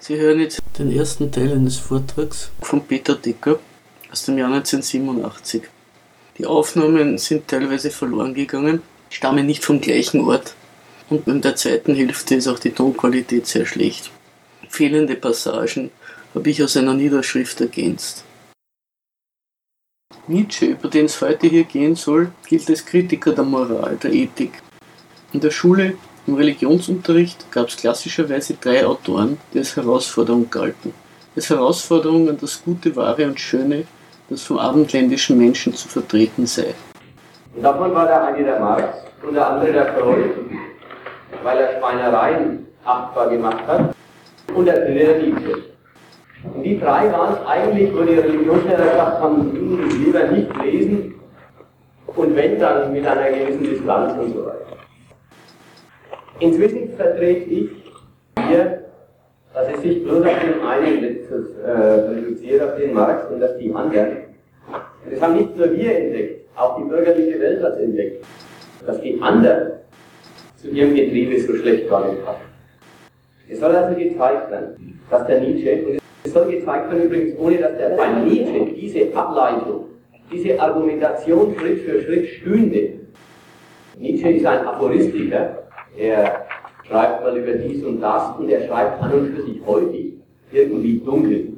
Sie hören jetzt den ersten Teil eines Vortrags von Peter Decker aus dem Jahr 1987. Die Aufnahmen sind teilweise verloren gegangen, stammen nicht vom gleichen Ort und in der zweiten Hälfte ist auch die Tonqualität sehr schlecht. Fehlende Passagen habe ich aus einer Niederschrift ergänzt. Nietzsche, über den es heute hier gehen soll, gilt als Kritiker der Moral, der Ethik. In der Schule im Religionsunterricht gab es klassischerweise drei Autoren, die als Herausforderung galten. Als Herausforderung an das Gute, Wahre und Schöne, das vom abendländischen Menschen zu vertreten sei. Davon war der eine der Marx und der andere der Freud, weil er Schweinereien achtbar gemacht hat, und der dritte der Nietzsche. Und die drei waren es eigentlich, wo die Religionslehrer gesagt haben, lieber nicht lesen und wenn dann mit einer gewissen Distanz und so weiter. Inzwischen vertrete ich hier, dass es sich bloß auf den einen letztes äh, reduziert, auf den Marx und dass die anderen. Das haben nicht nur wir entdeckt, auch die bürgerliche Welt hat es entdeckt, dass die anderen zu ihrem Getriebe so schlecht gar nicht passen. Es soll also gezeigt werden, dass der Nietzsche, und es soll gezeigt werden übrigens, ohne dass der bei Nietzsche diese Ableitung, diese Argumentation Schritt für Schritt stünde. Nietzsche ist ein Aphoristiker, er schreibt mal über dies und das und er schreibt an und für sich häufig irgendwie dunkel.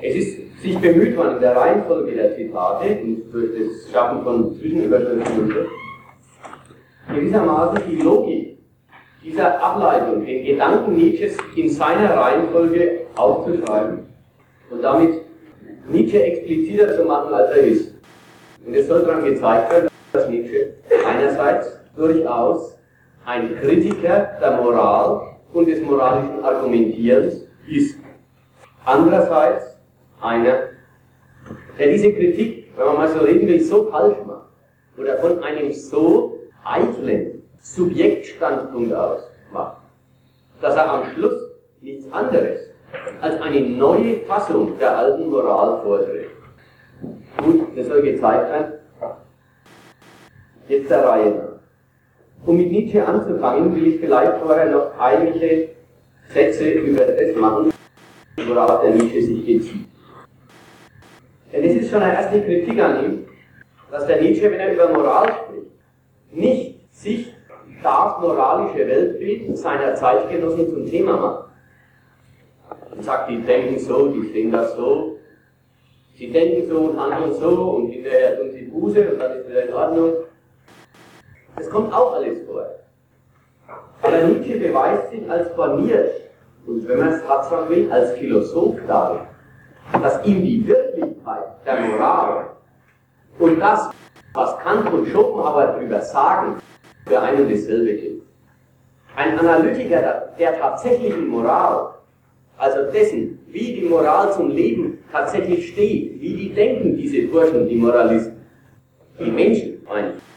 Es ist sich bemüht worden in der Reihenfolge der Zitate und durch das Schaffen von Zwischenüberschriften gewissermaßen die Logik dieser Ableitung, den Gedanken Nietzsches in seiner Reihenfolge aufzuschreiben und damit Nietzsche expliziter zu machen, als er ist. Und es soll daran gezeigt werden, dass Nietzsche einerseits durchaus ein Kritiker der Moral und des moralischen Argumentierens ist. Andererseits einer, der diese Kritik, wenn man mal so reden will, so falsch macht oder von einem so eitlen Subjektstandpunkt aus macht, dass er am Schluss nichts anderes als eine neue Fassung der alten Moral vorträgt. Gut, das soll gezeigt werden. Jetzt der Reihe nach. Um mit Nietzsche anzufangen, will ich vielleicht vorher noch einige Sätze über das machen, worauf der Nietzsche sich bezieht. Denn es ist schon eine erste Kritik an ihm, dass der Nietzsche, wenn er über Moral spricht, nicht sich das moralische Weltbild seiner Zeitgenossen zum Thema macht. Und sagt, die denken so, die sehen das so, sie denken so und handeln so und hinterher tun sie Buße und dann ist wieder in Ordnung. Das kommt auch alles vor. Aber Nietzsche beweist sich als borniert und wenn man es sagen will, als Philosoph darin, dass ihm die Wirklichkeit der Moral und das, was Kant und Schopenhauer darüber sagen, für einen dasselbe gilt. Ein Analytiker der, der tatsächlichen Moral, also dessen, wie die Moral zum Leben tatsächlich steht, wie die denken, diese Burschen, die Moralisten, die Menschen, meine ich,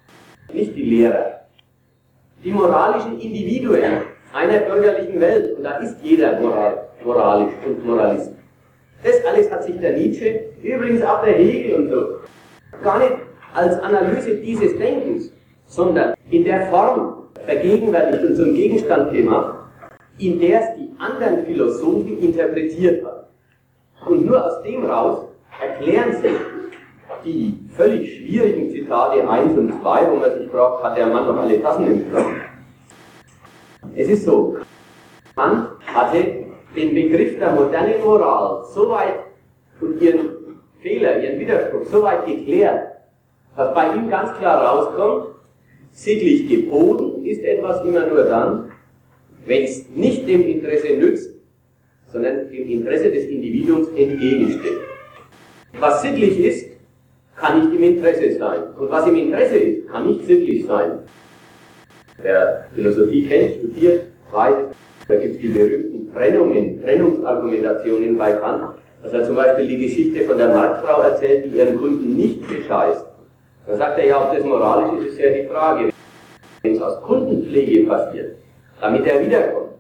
nicht die Lehrer. Die moralischen Individuen einer bürgerlichen Welt, und da ist jeder moral, moralisch und Moralist. Das alles hat sich der Nietzsche, übrigens auch der Hegel und so, gar nicht als Analyse dieses Denkens, sondern in der Form vergegenwärtigt und zum Gegenstand gemacht, in der es die anderen Philosophen interpretiert hat. Und nur aus dem raus erklären sich die völlig schwierigen Zitate 1 und 2, wo man sich fragt, hat der Mann noch alle Tassen im Schrank? Es ist so, Kant hatte den Begriff der modernen Moral so weit und ihren Fehler, ihren Widerspruch so weit geklärt, dass bei ihm ganz klar rauskommt, sittlich geboten ist etwas immer nur dann, wenn es nicht dem Interesse nützt, sondern dem Interesse des Individuums entgegensteht. Was sittlich ist, kann nicht im Interesse sein. Und was im Interesse ist, kann nicht sittlich sein. Wer Philosophie kennt, studiert, weiß, da gibt es die berühmten Trennungen, Trennungsargumentationen bei Kant, dass er zum Beispiel die Geschichte von der Marktfrau erzählt, die ihren Kunden nicht bescheißt. Dann sagt er ja, ob das moralisch ist, ist ja die Frage. Wenn es aus Kundenpflege passiert, damit er wiederkommt,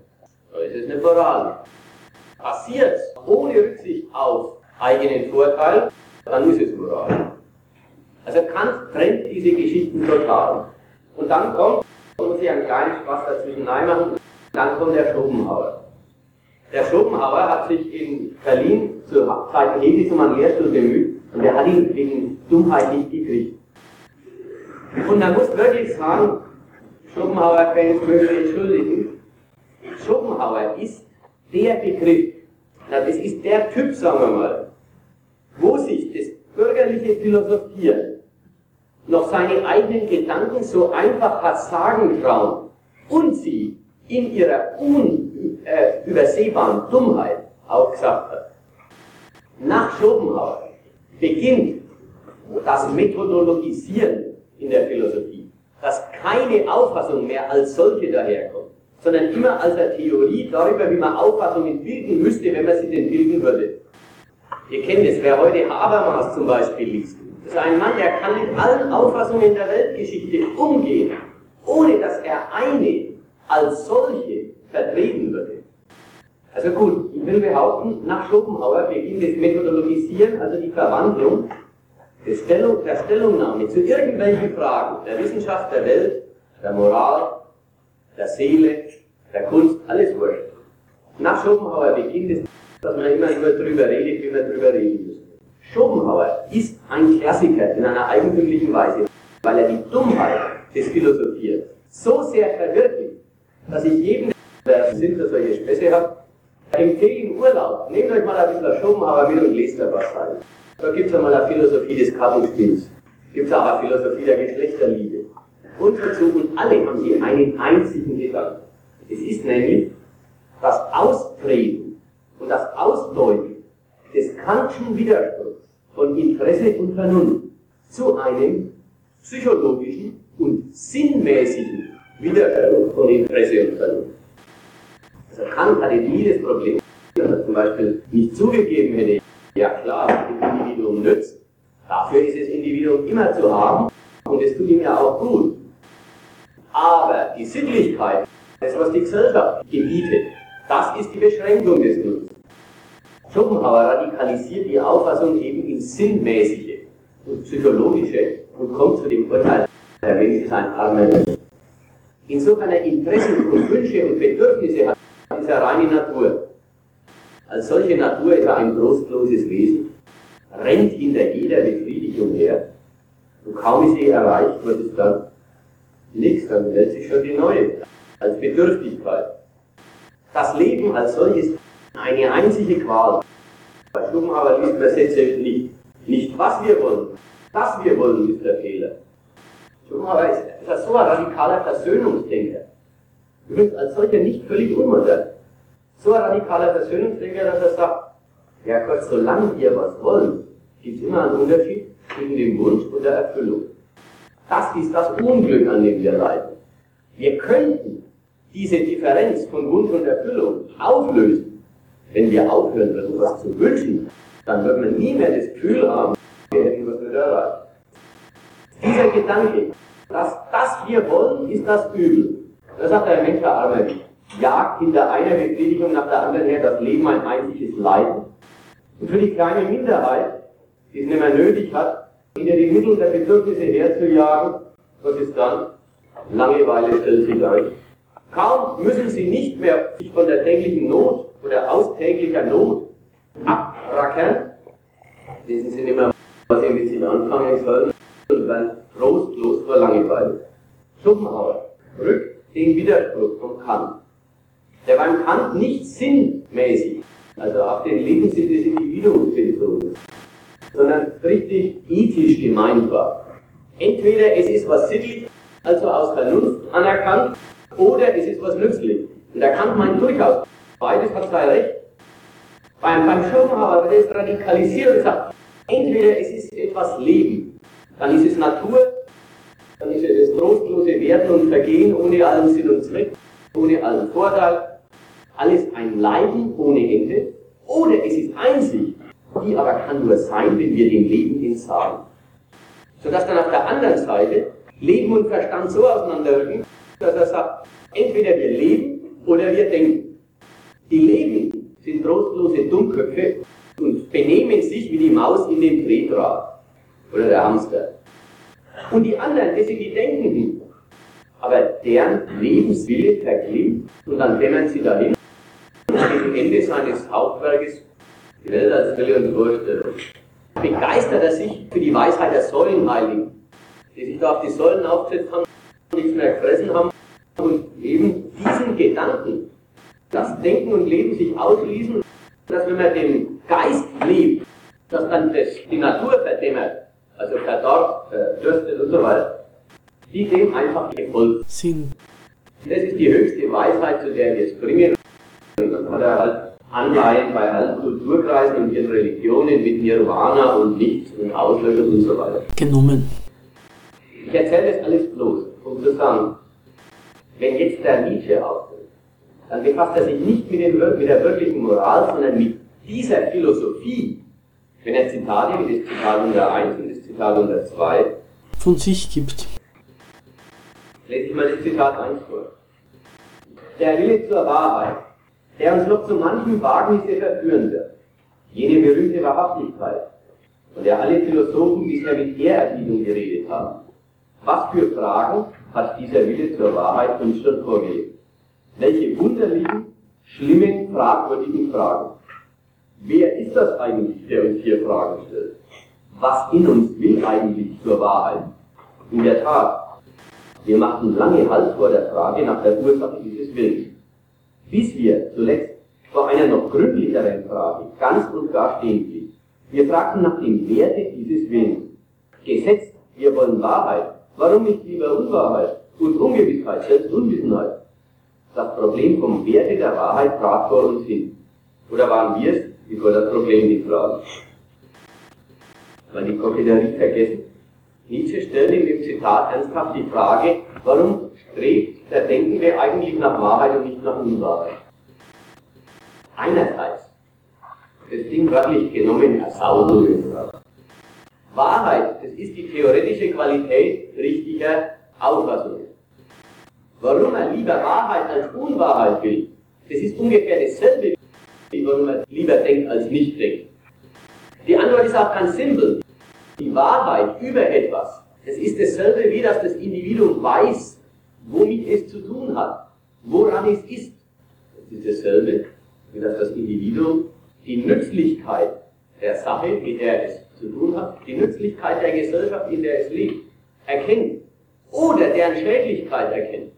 dann ist es eine Moral. Passiert ohne Rücksicht auf eigenen Vorteil, dann ist es Moral. Also Kant trennt diese Geschichten total. Und dann kommt, muss sich einen kleinen Spaß dazwischen machen, dann kommt der Schopenhauer. Der Schopenhauer hat sich in Berlin zur Zeit Hegels um einen Lehrstuhl bemüht und er hat ihn wegen Dummheit nicht gekriegt. Und man muss wirklich sagen, Schopenhauer-Fans mögen entschuldigen, Schopenhauer ist der Begriff, das ist der Typ, sagen wir mal, wo sich das bürgerliche Philosophieren noch seine eigenen Gedanken so einfach hat sagen trauen und sie in ihrer unübersehbaren äh, Dummheit auch gesagt hat. Nach Schopenhauer beginnt das Methodologisieren in der Philosophie, dass keine Auffassung mehr als solche daherkommt, sondern immer als eine Theorie darüber, wie man Auffassungen bilden müsste, wenn man sie denn bilden würde. Ihr kennt es, wer heute Habermas zum Beispiel liest, das ist ein Mann, der kann mit allen Auffassungen der Weltgeschichte umgehen, ohne dass er eine als solche vertreten würde. Also gut, ich will behaupten, nach Schopenhauer beginnt das Methodologisieren, also die Verwandlung der, Stellung, der Stellungnahme zu irgendwelchen Fragen der Wissenschaft, der Welt, der Moral, der Seele, der Kunst, alles wurscht. Nach Schopenhauer beginnt es, dass man immer nur darüber redet, wie man darüber reden muss. Schopenhauer ist ein Klassiker in einer eigentümlichen Weise, weil er die Dummheit des Philosophierens so sehr verwirklicht, dass ich jedem, der Sinn für solche Späße hat, empfehle im Urlaub, nehmt euch mal ein bisschen Schopenhauer mit und lest da was rein. Da gibt es einmal eine Philosophie des Kartenspiels, gibt es auch eine Philosophie der Geschlechterliebe. Und dazu, und alle haben hier einen einzigen Gedanken. Es ist nämlich das Austreten und das Ausdeuten des Kantschen Widerspruchs von Interesse und Vernunft zu einem psychologischen und sinnmäßigen Widerspruch von Interesse und Vernunft. Also Kant hatte nie das Problem, dass er zum Beispiel nicht zugegeben hätte, ja klar, das Individuum nützt, dafür ist das Individuum immer zu haben und es tut ihm ja auch gut. Aber die Sittlichkeit, das was die Gesellschaft gebietet, das ist die Beschränkung des Nutzens. Schopenhauer radikalisiert die Auffassung eben ins Sinnmäßige und Psychologische und kommt zu dem Urteil, der Mensch ist ein armer Mensch. Insofern er Interessen und Wünsche und Bedürfnisse hat, ist er reine Natur. Als solche Natur ist er ein trostloses Wesen, rennt hinter jeder Befriedigung her und kaum ist sie erreicht, wird es dann nichts, dann meldet sich schon die neue, als Bedürftigkeit. Das Leben als solches eine einzige Qual. Schopenhauer liest man Sätze nicht, nicht was wir wollen, das wir wollen ist der Fehler. Schopenhauer ist, ist so ein radikaler Versöhnungsdenker. Übrigens als solcher nicht völlig unmodern. So ein radikaler Versöhnungsdenker, dass er sagt, ja Gott, solange wir was wollen, gibt es immer einen Unterschied zwischen dem Wunsch und der Erfüllung. Das ist das Unglück, an dem wir leiden. Wir könnten diese Differenz von Wunsch und Erfüllung auflösen, wenn wir aufhören würden, was zu wünschen, dann wird man nie mehr das Gefühl haben, wir hätten was erreicht. Dieser Gedanke, dass das wir wollen, ist das Übel. Da sagt der Mensch, der Arme, jagt hinter einer Befriedigung nach der anderen her das Leben ein einziges Leiden. Und für die kleine Minderheit, die es nicht mehr nötig hat, hinter die Mittel der Bedürfnisse herzujagen, was ist dann? Langeweile stellt sich ein. Kaum müssen sie nicht mehr sich von der täglichen Not oder aus täglicher Not abrackern, wissen sie nicht mehr, was sie mit sich anfangen sollen, und werden trostlos vor Langeweile. Schopenhauer rückt den Widerspruch von Kant, der beim Kant nicht sinnmäßig, also auf den Lebenssinn des Individuums bezogen sondern richtig ethisch gemeint war. Entweder es ist was sittlich, also aus Vernunft anerkannt, oder es ist was nützlich. Und der Kant meint durchaus, beides Recht. Beim, beim Schopenhauer wird es radikalisiert und sagt, entweder es ist etwas Leben, dann ist es Natur, dann ist es das trostlose Werden und Vergehen ohne allen Sinn und Zweck, ohne allen Vorteil, alles ein Leiden ohne Ende, oder es ist Einsicht, die aber kann nur sein, wenn wir dem Leben entsagen. Sodass dann auf der anderen Seite Leben und Verstand so auseinanderrücken, dass er sagt, entweder wir leben oder wir denken. Die Leben sind trostlose Dummköpfe und benehmen sich wie die Maus in dem Tretrad oder der Hamster. Und die anderen, das sind die Denkenden. Aber deren Lebenswille verklimmt und dann dämmern sie dahin und gegen Ende seines Hauptwerkes Die Welt als Wille und Vorstellung begeistert er sich für die Weisheit der Säulenheiligen, die sich da auf die Säulen aufgesetzt haben, nichts mehr gefressen haben und eben diesen Gedanken, das Denken und Leben sich ausschließen, dass wenn man den Geist lebt, dass dann das, die Natur verdämmert, also verdorrt, verdürstet und so weiter, die dem einfach gefolgt sind. Das ist die höchste Weisheit, zu der wir es bringen. Und dann hat er halt Anleihen bei allen Kulturkreisen und ihren Religionen mit Nirvana und Licht und Auslöschung und so weiter. Genommen. Ich erzähle das alles bloß, um zu sagen, wenn jetzt der Nietzsche auftritt, dann befasst er sich nicht mit, den, mit der wirklichen Moral, sondern mit dieser Philosophie, wenn er Zitate wie das Zitat 101 und das Zitat 102 von sich gibt. Lese ich mal das Zitat 1 vor. Der Wille zur Wahrheit der uns noch zu manchen Wagnisse verführen wird. Jene berühmte Wahrhaftigkeit, von der alle Philosophen bisher mit Ehrerbietung geredet haben. Was für Fragen hat dieser Wille zur Wahrheit uns schon vorgelegt? Welche wunderlichen, schlimmen, fragwürdigen Fragen? Wer ist das eigentlich, der uns hier Fragen stellt? Was in uns will eigentlich zur Wahrheit? In der Tat, wir machten lange Halt vor der Frage nach der Ursache dieses Willens bis wir zuletzt vor einer noch gründlicheren Frage ganz und gar stehen blieben. Wir fragten nach dem Werte dieses Willens. Gesetzt, wir wollen Wahrheit. Warum nicht lieber Unwahrheit und Ungewissheit, selbst Unwissenheit? Das Problem vom Werte der Wahrheit trat vor uns hin. Oder waren wir es, die vor das Problem nicht traten? Weil die Koketterie vergessen. Nietzsche stellt in dem Zitat ernsthaft die Frage, warum strebt da denken wir eigentlich nach Wahrheit und nicht nach Unwahrheit. Einerseits, das Ding wörtlich genommen, Ersaudung. Wahrheit, das ist die theoretische Qualität richtiger Auffassungen. Warum er lieber Wahrheit als Unwahrheit will, das ist ungefähr dasselbe, wie warum er lieber denkt als nicht denkt. Die Antwort ist auch ganz simpel. Die Wahrheit über etwas, das ist dasselbe, wie dass das Individuum weiß, womit es zu tun hat, woran es ist. Das ist dasselbe, wie dass das Individuum die Nützlichkeit der Sache, mit der es zu tun hat, die Nützlichkeit der Gesellschaft, in der es lebt, erkennt oder deren Schädlichkeit erkennt.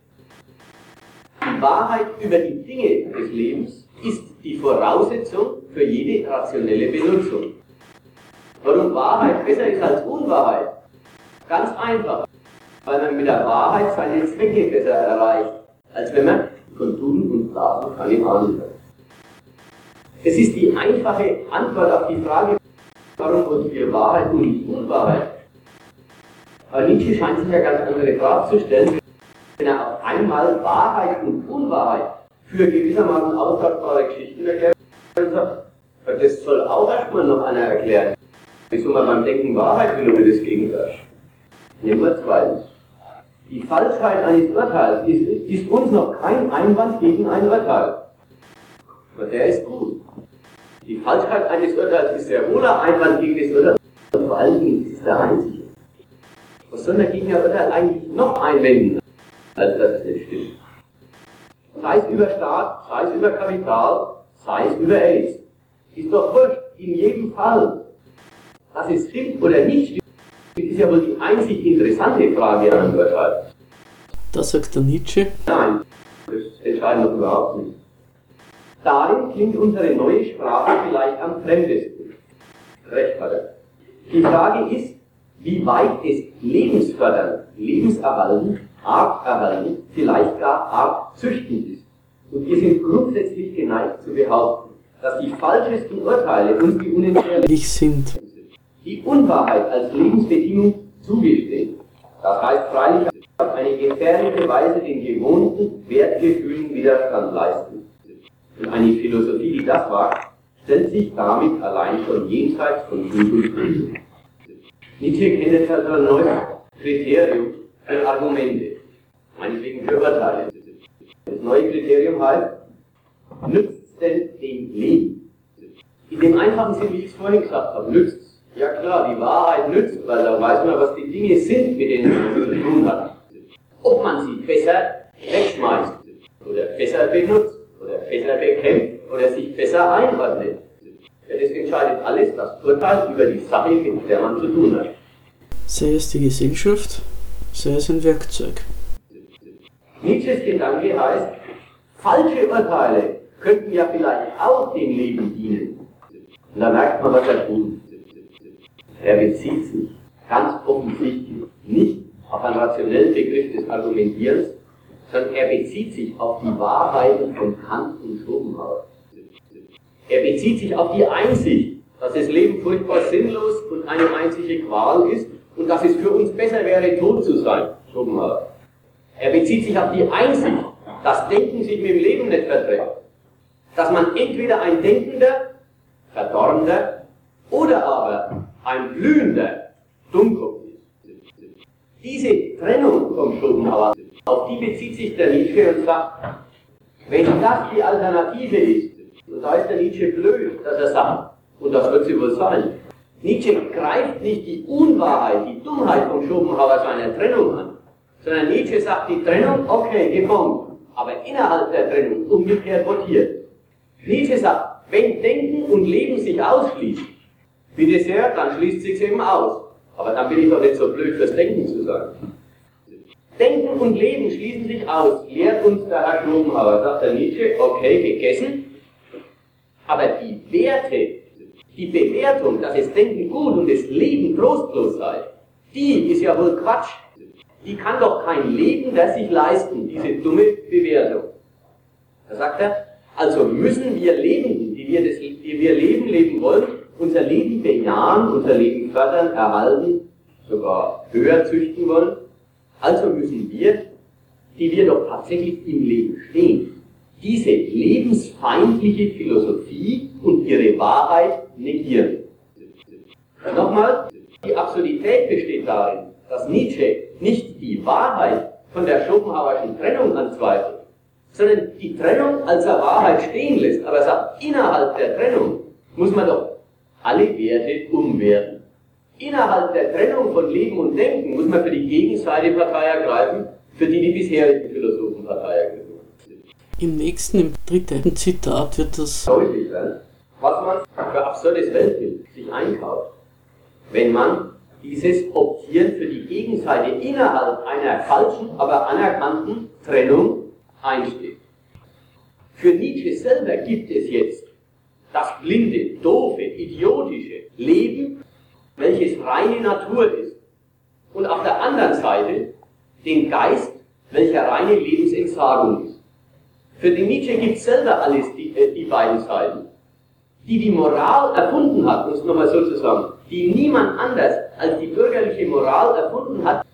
Wahrheit über die Dinge des Lebens ist die Voraussetzung für jede rationelle Benutzung. Warum Wahrheit besser ist als Unwahrheit? Ganz einfach weil man mit der Wahrheit seine Zwecke besser erreicht, als wenn man von Tun und Laden keine Ahnung hat. Es ist die einfache Antwort auf die Frage, warum uns wir Wahrheit und nicht Unwahrheit. Aber Nietzsche scheint sich ja ganz andere Fragen zu stellen, wenn er auf einmal Wahrheit und Unwahrheit für gewissermaßen aussagbare Geschichten erklärt und sagt, das soll auch erstmal noch einer erklären. Wieso man beim Denken Wahrheit will oder das Gegenteil. Nehmen wir zweitens. Die Falschheit eines Urteils ist, ist uns noch kein Einwand gegen ein Urteil. Aber der ist gut. Die Falschheit eines Urteils ist sehr wohl ein Einwand gegen das Urteil. Und vor allen Dingen ist es der einzige. Was soll der gegen ein Urteil eigentlich noch einwenden, als dass es nicht stimmt? Sei es über Staat, sei es über Kapital, sei es über AIDS. Ist doch wurscht, in jedem Fall, dass es stimmt oder nicht stimmt ist ja wohl die einzig interessante Frage an einem Urteil. Das sagt der Nietzsche. Nein, das entscheiden wir überhaupt nicht. Darin klingt unsere neue Sprache vielleicht am fremdesten. Recht hat er. Die Frage ist, wie weit es lebensfördernd, lebenserhaltend, arterhaltend, vielleicht gar artzüchtend ist. Und wir sind grundsätzlich geneigt zu behaupten, dass die falschesten Urteile uns die unentbehrlich sind die Unwahrheit als Lebensbedingung zugestehen. Das heißt freilich auf eine gefährliche Weise den gewohnten Wertgefühlen Widerstand leisten. Und eine Philosophie, die das wagt, stellt sich damit allein schon jenseits von Gut und Böse. Nietzsche kennt jetzt also ein neues Kriterium für Argumente, meinetwegen für Urteile. Das neue Kriterium heißt, nützt es denn dem Leben? In dem einfachen Sinn, wie ich es vorhin gesagt habe, nützt ja klar, die Wahrheit nützt, weil da weiß man, was die Dinge sind, mit denen man zu tun hat. Ob man sie besser wegschmeißt oder besser benutzt oder besser bekämpft oder sich besser einordnet. Ja, das entscheidet alles das Urteil über die Sache, mit der man zu tun hat. Sei es die Gesellschaft, sei es ein Werkzeug. Nietzsches Gedanke heißt, falsche Urteile könnten ja vielleicht auch dem Leben dienen. Und da merkt man, was er tut. Er bezieht sich ganz offensichtlich nicht auf einen rationellen Begriff des Argumentierens, sondern er bezieht sich auf die Wahrheiten von Kant und Schopenhauer. Er bezieht sich auf die Einsicht, dass das Leben furchtbar sinnlos und eine einzige Qual ist und dass es für uns besser wäre, tot zu sein. Schopenhauer. Er bezieht sich auf die Einsicht, dass Denken sich mit dem Leben nicht verträgt. Dass man entweder ein denkender, verdorrender oder aber ein blühender Dummkopf ist. Diese Trennung vom Schopenhauer, auf die bezieht sich der Nietzsche und sagt, wenn das die Alternative ist, und da ist der Nietzsche blöd, dass er sagt, und das wird sie wohl sein, Nietzsche greift nicht die Unwahrheit, die Dummheit von Schopenhauer seiner Trennung an, sondern Nietzsche sagt die Trennung, okay, gekommen, aber innerhalb der Trennung umgekehrt votiert. Nietzsche sagt, wenn Denken und Leben sich ausschließen, wie sehr, dann schließt sich eben aus. Aber dann bin ich doch nicht so blöd fürs Denken zu sein. Denken und Leben schließen sich aus, lehrt uns der Herr Schopenhauer, sagt der Nietzsche, okay, gegessen, aber die Werte, die Bewertung, dass es Denken gut und das Leben trostlos sei, die ist ja wohl Quatsch. Die kann doch kein Lebender sich leisten, diese dumme Bewertung. Da sagt er, also müssen wir Lebenden, die wir, das, die wir leben, leben wollen, unser Leben bejahen, unser Leben fördern, erhalten, sogar höher züchten wollen. Also müssen wir, die wir doch tatsächlich im Leben stehen, diese lebensfeindliche Philosophie und ihre Wahrheit negieren. Nochmal, die Absurdität besteht darin, dass Nietzsche nicht die Wahrheit von der Schopenhauerischen Trennung anzweifelt, sondern die Trennung als er Wahrheit stehen lässt, aber sagt, innerhalb der Trennung muss man doch alle Werte umwerten. Innerhalb der Trennung von Leben und Denken muss man für die Gegenseite Partei ergreifen, für die die bisherigen Philosophen Partei ergriffen Im nächsten, im dritten Zitat wird das deutlich werden, was man für absurdes Weltbild sich einkauft, wenn man dieses Optieren für die Gegenseite innerhalb einer falschen, aber anerkannten Trennung einsteht. Für Nietzsche selber gibt es jetzt das blinde, doofe, idiotische Leben, welches reine Natur ist. Und auf der anderen Seite den Geist, welcher reine Lebensentsagung ist. Für den Nietzsche gibt es selber alles die, äh, die beiden Seiten. Die die Moral erfunden hat, um es nochmal so zu sagen, die niemand anders als die bürgerliche Moral erfunden hat,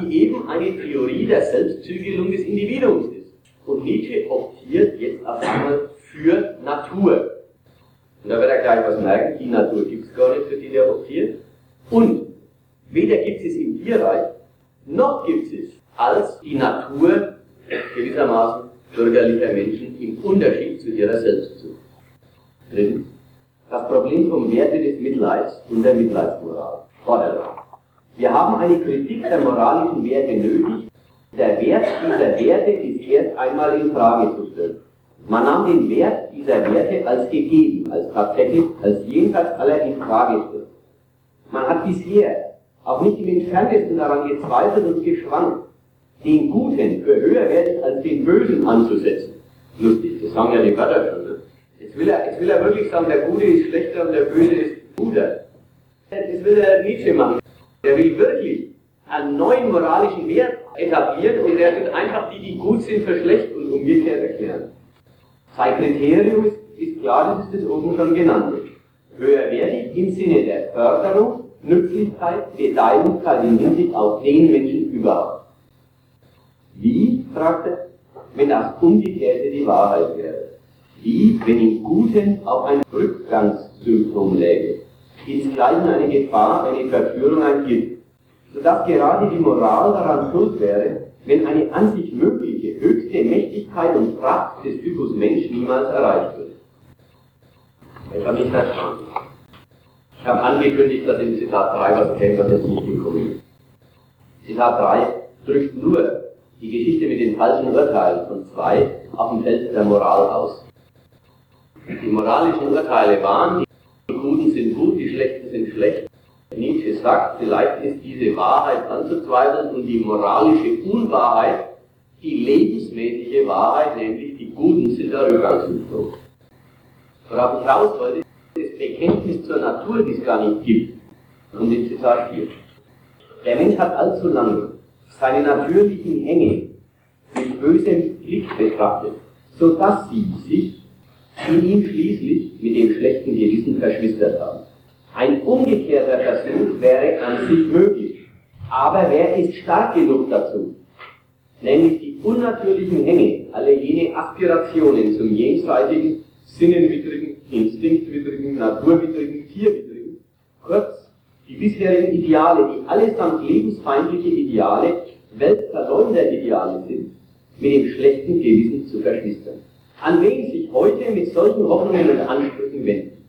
die eben eine Theorie der Selbstzügelung des Individuums ist. Und Nietzsche optiert jetzt auf einmal für Natur. Und da wird er gleich was merken, die Natur gibt es gar nicht, für die der optiert. Und weder gibt es im Tierreich, noch gibt es als die Natur gewissermaßen bürgerlicher Menschen im Unterschied zu ihrer Selbstzucht. Drittens, das Problem vom Werte des Mitleids und der Mitleidsmoral. Wir haben eine Kritik der moralischen Werte nötig. Der Wert dieser Werte ist erst einmal in Frage zu stellen. Man nahm den Wert dieser Werte als gegeben, als tatsächlich, als jenseits aller Infragestellung. Man hat bisher auch nicht im entferntesten daran gezweifelt und geschwankt, den Guten für höherwertig als den Bösen anzusetzen. Lustig, das sagen ja die Wörter schon. Will er, jetzt will er wirklich sagen, der Gute ist schlechter und der Böse ist guter. Das will er Nietzsche machen. Der will wirklich einen neuen moralischen Wert etablieren und der wird einfach die, die gut sind, für schlecht und umgekehrt erklären. Sein Kriterium ist klar, das ist das oben schon genannte. Höherwertig im Sinne der Förderung, Nützlichkeit, Gedeihlichkeit in Hinsicht auf den Menschen überhaupt. Wie, fragt er, wenn das Umgekehrte die Wahrheit wäre? Wie, wenn im Guten auch ein Rückgangssymptom läge? Insgleichen eine Gefahr, eine Verführung, ein Gift, sodass gerade die Moral daran schuld wäre, wenn eine an sich mögliche höchste Mächtigkeit und Kraft des Typus Mensch niemals erreicht wird. Ich habe nicht verstanden. Ich habe angekündigt, dass in Zitat 3 was käme, was jetzt nicht gekommen ist. Zitat 3 drückt nur die Geschichte mit den falschen Urteilen von 2 auf dem Feld der Moral aus. Die moralischen Urteile waren, die Guten sind gut, die Schlechten sind schlecht. Nietzsche sagt, vielleicht ist diese Wahrheit anzuzweifeln und die moralische Unwahrheit die lebensmäßige Wahrheit, nämlich die Guten sind der Rückgangssymptom. Worauf ich raus wollte, ist das Bekenntnis zur Natur, die es gar nicht gibt. Und in Zitat 4. Der Mensch hat allzu lange seine natürlichen Hänge mit bösem Blick betrachtet, so dass sie sich in ihm schließlich mit dem schlechten Gewissen verschwistert haben. Ein umgekehrter Versuch wäre an sich möglich. Aber wer ist stark genug dazu? Nämlich die unnatürlichen Hänge, alle jene Aspirationen zum jenseitigen, sinnenwidrigen, instinktwidrigen, naturwidrigen, tierwidrigen, kurz die bisherigen Ideale, die allesamt lebensfeindliche Ideale, Weltverleumderideale sind, mit dem schlechten Gewissen zu verschwistern. An wen sich heute mit solchen Hoffnungen und Ansprüchen wenden?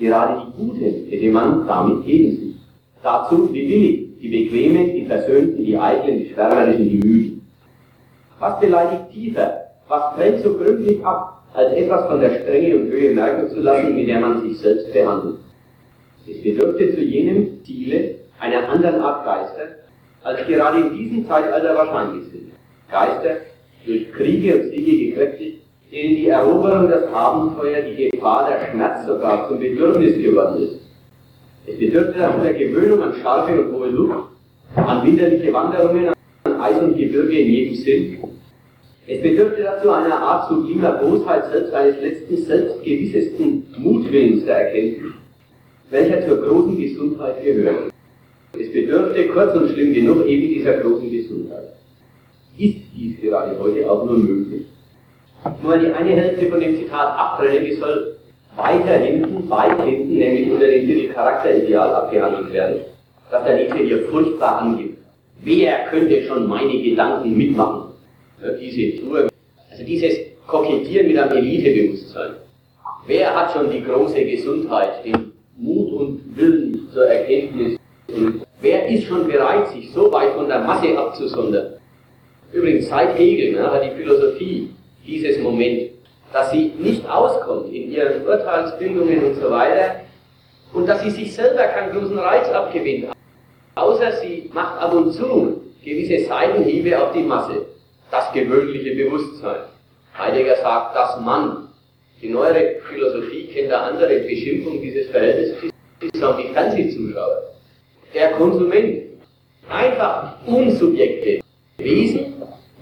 Gerade die Guten hätte man damit gegen sich. Dazu die billig, die Bequemen, die Versöhnten, die Eitlen, die Schwärmerischen, die Müden. Was beleidigt tiefer? Was brennt so gründlich ab, als etwas von der Strenge und Höhe merken zu lassen, mit der man sich selbst behandelt? Es bedürfte zu jenem Ziele einer anderen Art Geister, als gerade in diesem Zeitalter wahrscheinlich sind. Geister, durch Kriege und Siege gekräftigt, denen die Eroberung, das Abenteuer, die Gefahr, der Schmerz sogar zum Bedürfnis geworden ist. Es bedürfte der Gewöhnung an scharfe und hohe Luft, an winterliche Wanderungen, an Eis und Gebirge in jedem Sinn. Es bedürfte dazu einer Art sublimer Bosheit, selbst eines letzten, selbstgewissesten Mutwillens der Erkenntnis, welcher zur großen Gesundheit gehört. Es bedürfte kurz und schlimm genug eben dieser großen Gesundheit. Ist dies gerade heute auch nur möglich? Nur die eine Hälfte von dem Zitat abtrennen, die soll weiter hinten, weit hinten, nämlich unter dem Titel Charakterideal abgehandelt werden, dass der Nietzsche hier furchtbar angibt. Wer könnte schon meine Gedanken mitmachen? Diese Tour, also dieses Kokettieren mit einem Elitebewusstsein. Wer hat schon die große Gesundheit, den Mut und Willen zur Erkenntnis? Und wer ist schon bereit, sich so weit von der Masse abzusondern? Übrigens, seit Hegel ne, hat die Philosophie dieses Moment, dass sie nicht auskommt in ihren Urteilsbildungen und so weiter und dass sie sich selber keinen großen Reiz abgewinnt, außer sie macht ab und zu gewisse Seitenhiebe auf die Masse, das gewöhnliche Bewusstsein. Heidegger sagt, dass Mann. Die neuere Philosophie kennt eine andere Beschimpfung dieses Verhältnisses, die sagen die Fernsehzuschauer. Der Konsument. Einfach Unsubjekte. Wesen,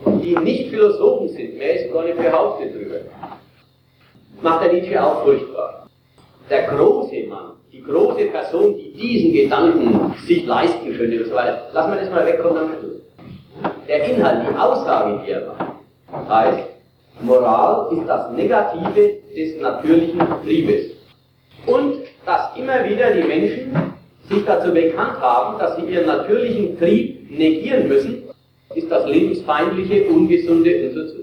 die nicht Philosophen sind, mehr ist gar nicht behauptet drüber, macht der Nietzsche auch furchtbar. Der große Mann, die große Person, die diesen Gedanken sich leisten könnte und so weiter, lassen wir das mal wegkommen am. Der Inhalt, die Aussage, die er macht, heißt, Moral ist das Negative des natürlichen Triebes. Und dass immer wieder die Menschen sich dazu bekannt haben, dass sie ihren natürlichen Trieb negieren müssen ist das lebensfeindliche, ungesunde und so zu.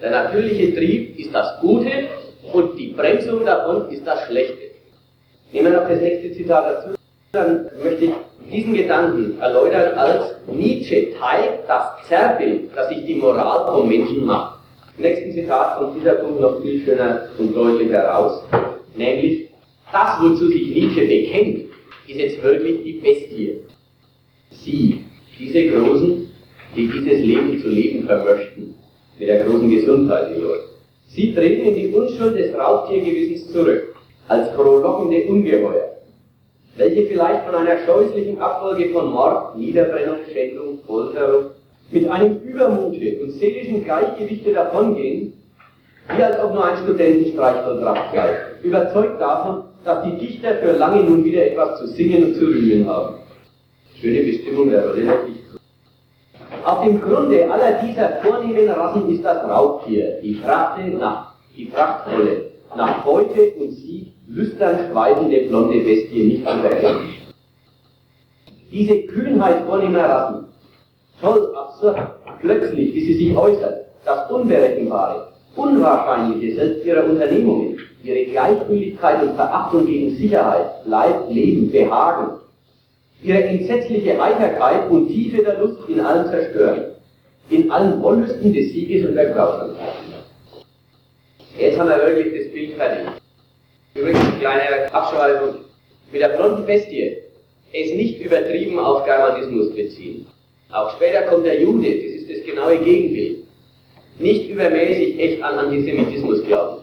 Der natürliche Trieb ist das Gute und die Bremsung davon ist das Schlechte. Nehmen wir noch das nächste Zitat dazu, dann möchte ich diesen Gedanken erläutern, als Nietzsche teilt das Zerrbild, das sich die Moral vom Menschen macht. Im nächsten Zitat kommt dieser Punkt noch viel schöner und deutlicher raus, nämlich das, wozu sich Nietzsche bekennt, ist jetzt wirklich die Bestie. Sie, diese großen die dieses Leben zu leben vermöchten, mit der großen Gesundheit Leuten. Sie treten in die Unschuld des Raubtiergewissens zurück, als frohlockende Ungeheuer, welche vielleicht von einer scheußlichen Abfolge von Mord, Niederbrennung, Schändung, Folterung mit einem Übermute und seelischen Gleichgewichte davongehen, wie als ob nur ein Studentenstreich vollbracht sei, überzeugt davon, dass die Dichter für lange nun wieder etwas zu singen und zu rühmen haben. Schöne Bestimmung der Rolle. Auf dem Grunde aller dieser vornehmen Rassen ist das Raubtier, die Frachte nach, die Prachtvolle, nach Beute und Sieg lüstern schweigende blonde Bestie nicht zu erkennen. Diese Kühnheit vornehmer Rassen, toll, absurd, plötzlich, wie sie sich äußert, das Unberechenbare, Unwahrscheinliche selbst ihrer Unternehmungen, ihre Gleichgültigkeit und Verachtung gegen Sicherheit, Leib, Leben, Behagen, ihre entsetzliche Heiterkeit und Tiefe der Lust in allem zerstören, in allen Wollüsten des Sieges und der Grausamkeit. Jetzt haben wir wirklich das Bild fertig. Übrigens, eine kleine Abschreibung. Mit der blonden es nicht übertrieben auf Germanismus beziehen. Auch später kommt der Jude, das ist das genaue Gegenbild. Nicht übermäßig echt an Antisemitismus glauben.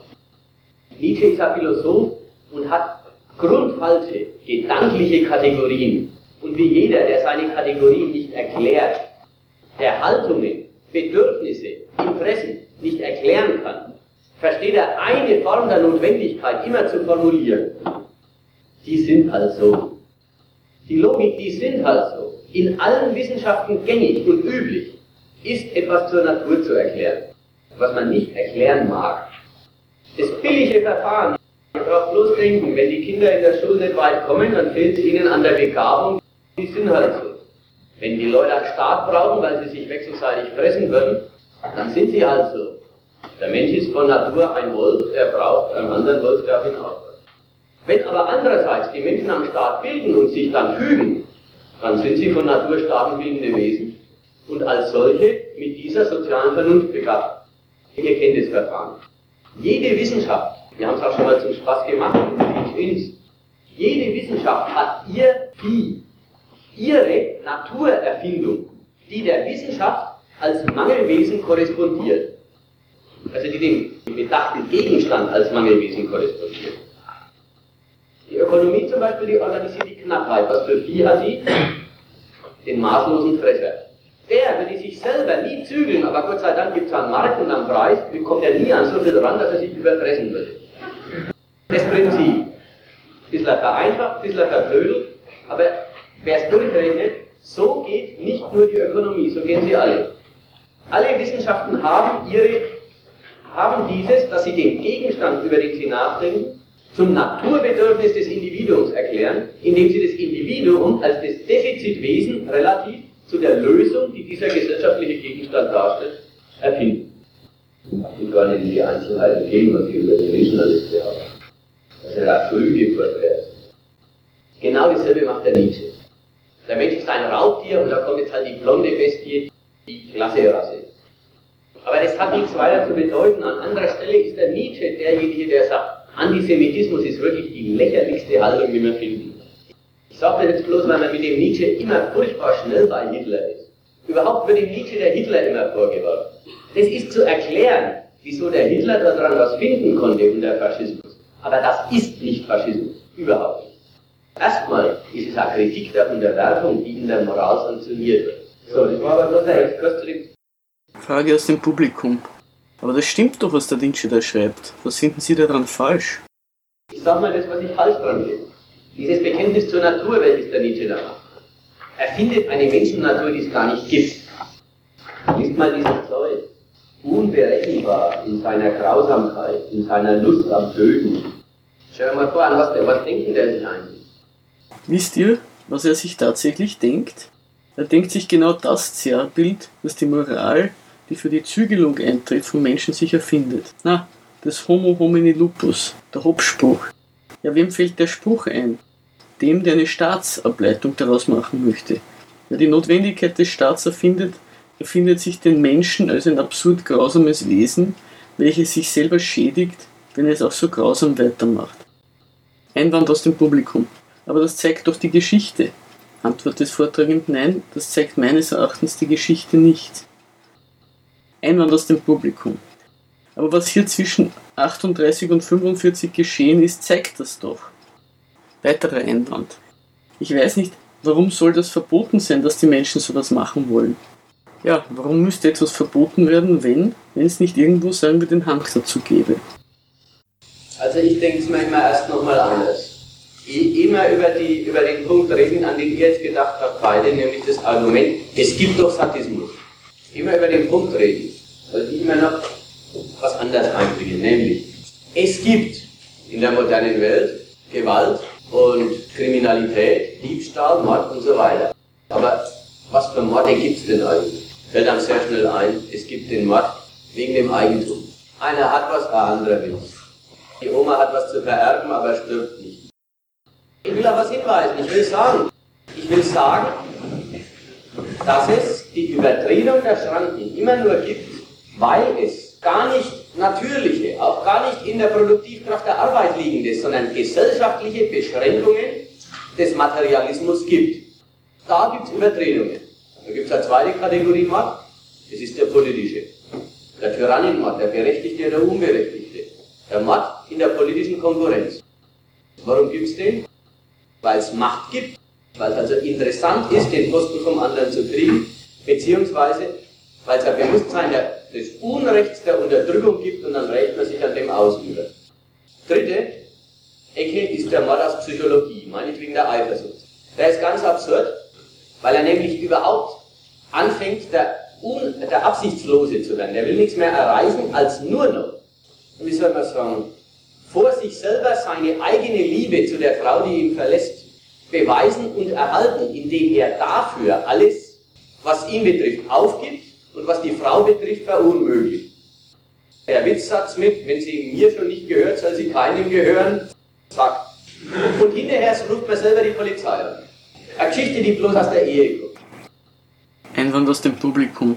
Nietzsche ist ein Philosoph und hat grundfalsche, gedankliche Kategorien. Und wie jeder, der seine Kategorien nicht erklärt, der Haltungen, Bedürfnisse, Interessen nicht erklären kann, versteht er eine Form der Notwendigkeit immer zu formulieren. Die sind halt so. Die Logik, die sind halt so. In allen Wissenschaften gängig und üblich ist etwas zur Natur zu erklären, was man nicht erklären mag. Das billige Verfahren, man braucht bloß denken, wenn die Kinder in der Schule nicht weit kommen, dann fehlt es ihnen an der Begabung, die sind halt so. Wenn die Leute einen Staat brauchen, weil sie sich wechselseitig fressen würden, dann sind sie halt so. Der Mensch ist von Natur ein Wolf, er braucht einen anderen Wolf, der auf ihn aufpasst. Wenn aber andererseits die Menschen am Staat bilden und sich dann fügen, dann sind sie von Natur staatenbildende Wesen und als solche mit dieser sozialen Vernunft begabt. Ihr kennt das Verfahren. Jede Wissenschaft, wir haben es auch schon mal zum Spaß gemacht, jede Wissenschaft hat ihr Vieh, ihre Naturerfindung, die der Wissenschaft als Mangelwesen korrespondiert. Also die dem bedachten Gegenstand als Mangelwesen korrespondiert. Die Ökonomie zum Beispiel, die organisiert die Knappheit. Was für Vieh hat die? Den maßlosen Fresser. Der würde sich selber nie zügeln, aber Gott sei Dank gibt es einen Markt und einen Preis, bekommt er nie an so viel ran, dass er sich überfressen würde. Das Prinzip. Bisschen vereinfacht, bisschen verblödelt, aber wer es durchrechnet, so geht nicht nur die Ökonomie, so gehen sie alle. Alle Wissenschaften haben ihre, haben dieses, dass sie den Gegenstand, über den sie nachdenken, zum Naturbedürfnis des Individuums erklären, indem sie das Individuum als das Defizitwesen relativ zu der Lösung, die dieser gesellschaftliche Gegenstand darstellt, erfinden. Ich will gar nicht in die Einzelheiten gehen, was ich über den Menschen alles glaube. Das ist ja früh vorwärts. Genau dasselbe macht der Nietzsche. Der Mensch ist ein Raubtier und da kommt jetzt halt die blonde Bestie, die klasse Rasse. Aber das hat nichts weiter zu bedeuten. An anderer Stelle ist der Nietzsche derjenige, der sagt, Antisemitismus ist wirklich die lächerlichste Haltung, die wir finden. Ich sage das jetzt bloß, weil man mit dem Nietzsche immer furchtbar schnell bei Hitler ist. Überhaupt wird dem Nietzsche der Hitler immer vorgeworfen. Das ist zu erklären, wieso der Hitler daran was finden konnte unter Faschismus. Aber das ist nicht Faschismus. Überhaupt nicht. Erstmal ist es eine Kritik der Unterwerfung, die in der Moral sanktioniert wird. So, das war aber bloß ein Exkurs zu dem Frage aus dem Publikum. Aber das stimmt doch, was der Nietzsche da schreibt. Was finden Sie daran falsch? Ich sag mal das, was ich falsch dran finde. Dieses Bekenntnis zur Natur, welches der Nietzsche da macht. Er findet eine Menschennatur, die es gar nicht gibt. Liest mal dieses Zeug. Unberechenbar in seiner Grausamkeit, in seiner Lust am Töten. Schau dir mal vor, an was, was denkt der sich eigentlich? Wisst ihr, was er sich tatsächlich denkt? Er denkt sich genau das Zerrbild, das die Moral die für die Zügelung eintritt, vom Menschen sich erfindet. Na, das Homo homini lupus, der Hopspruch. Ja, wem fällt der Spruch ein? Dem, der eine Staatsableitung daraus machen möchte. Wer die Notwendigkeit des Staats erfindet, erfindet sich den Menschen als ein absurd grausames Wesen, welches sich selber schädigt, wenn es auch so grausam weitermacht. Einwand aus dem Publikum. Aber das zeigt doch die Geschichte. Antwort des Vortragenden nein, das zeigt meines Erachtens die Geschichte nicht. Einwand aus dem Publikum. Aber was hier zwischen 38 und 45 geschehen ist, zeigt das doch. Weiterer Einwand. Ich weiß nicht, warum soll das verboten sein, dass die Menschen sowas machen wollen? Ja, warum müsste etwas verboten werden, wenn, wenn es nicht irgendwo, sagen wir, den Hang dazu gäbe? Also ich denke es manchmal erst nochmal anders. Immer über, die, über den Punkt reden, an den ihr jetzt gedacht habt, beide, nämlich das Argument, es gibt doch Sadismus. Immer über den Punkt reden soll ich immer noch was anderes einbringen, nämlich es gibt in der modernen Welt Gewalt und Kriminalität, Diebstahl, Mord und so weiter. Aber was für Morde gibt es denn eigentlich? Fällt einem sehr schnell ein, es gibt den Mord wegen dem Eigentum. Einer hat was, der andere will. Die Oma hat was zu vererben, aber stirbt nicht. Ich will auf was hinweisen, ich will sagen, ich will sagen, dass es die Übertretung der Schranken immer nur gibt, weil es gar nicht natürliche, auch gar nicht in der Produktivkraft der Arbeit liegende, sondern gesellschaftliche Beschränkungen des Materialismus gibt. Da gibt es Übertretungen. Da gibt es eine zweite Kategorie Mord, das ist der politische. Der Tyrannenmord, der Berechtigte oder Unberechtigte. Der Mord in der politischen Konkurrenz. Warum gibt es den? Weil es Macht gibt, weil es also interessant ist, den Posten vom anderen zu kriegen, beziehungsweise weil es ein Bewusstsein der, des Unrechts, der Unterdrückung gibt und dann rächt man sich an dem Ausüber. Dritte Ecke ist der Mord aus Psychologie, meinetwegen der Eifersucht. Der ist ganz absurd, weil er nämlich überhaupt anfängt, der, Un der Absichtslose zu werden. Der will nichts mehr erreichen als nur noch, wie soll man sagen, vor sich selber seine eigene Liebe zu der Frau, die ihn verlässt, beweisen und erhalten, indem er dafür alles, was ihn betrifft, aufgibt und was die Frau betrifft, verunmöglicht. Der Witzsatz mit, wenn sie mir schon nicht gehört, soll sie keinem gehören, zack. Und hinterher ruft man selber die Polizei an. Eine Geschichte, die bloß aus der Ehe kommt. Einwand aus dem Publikum.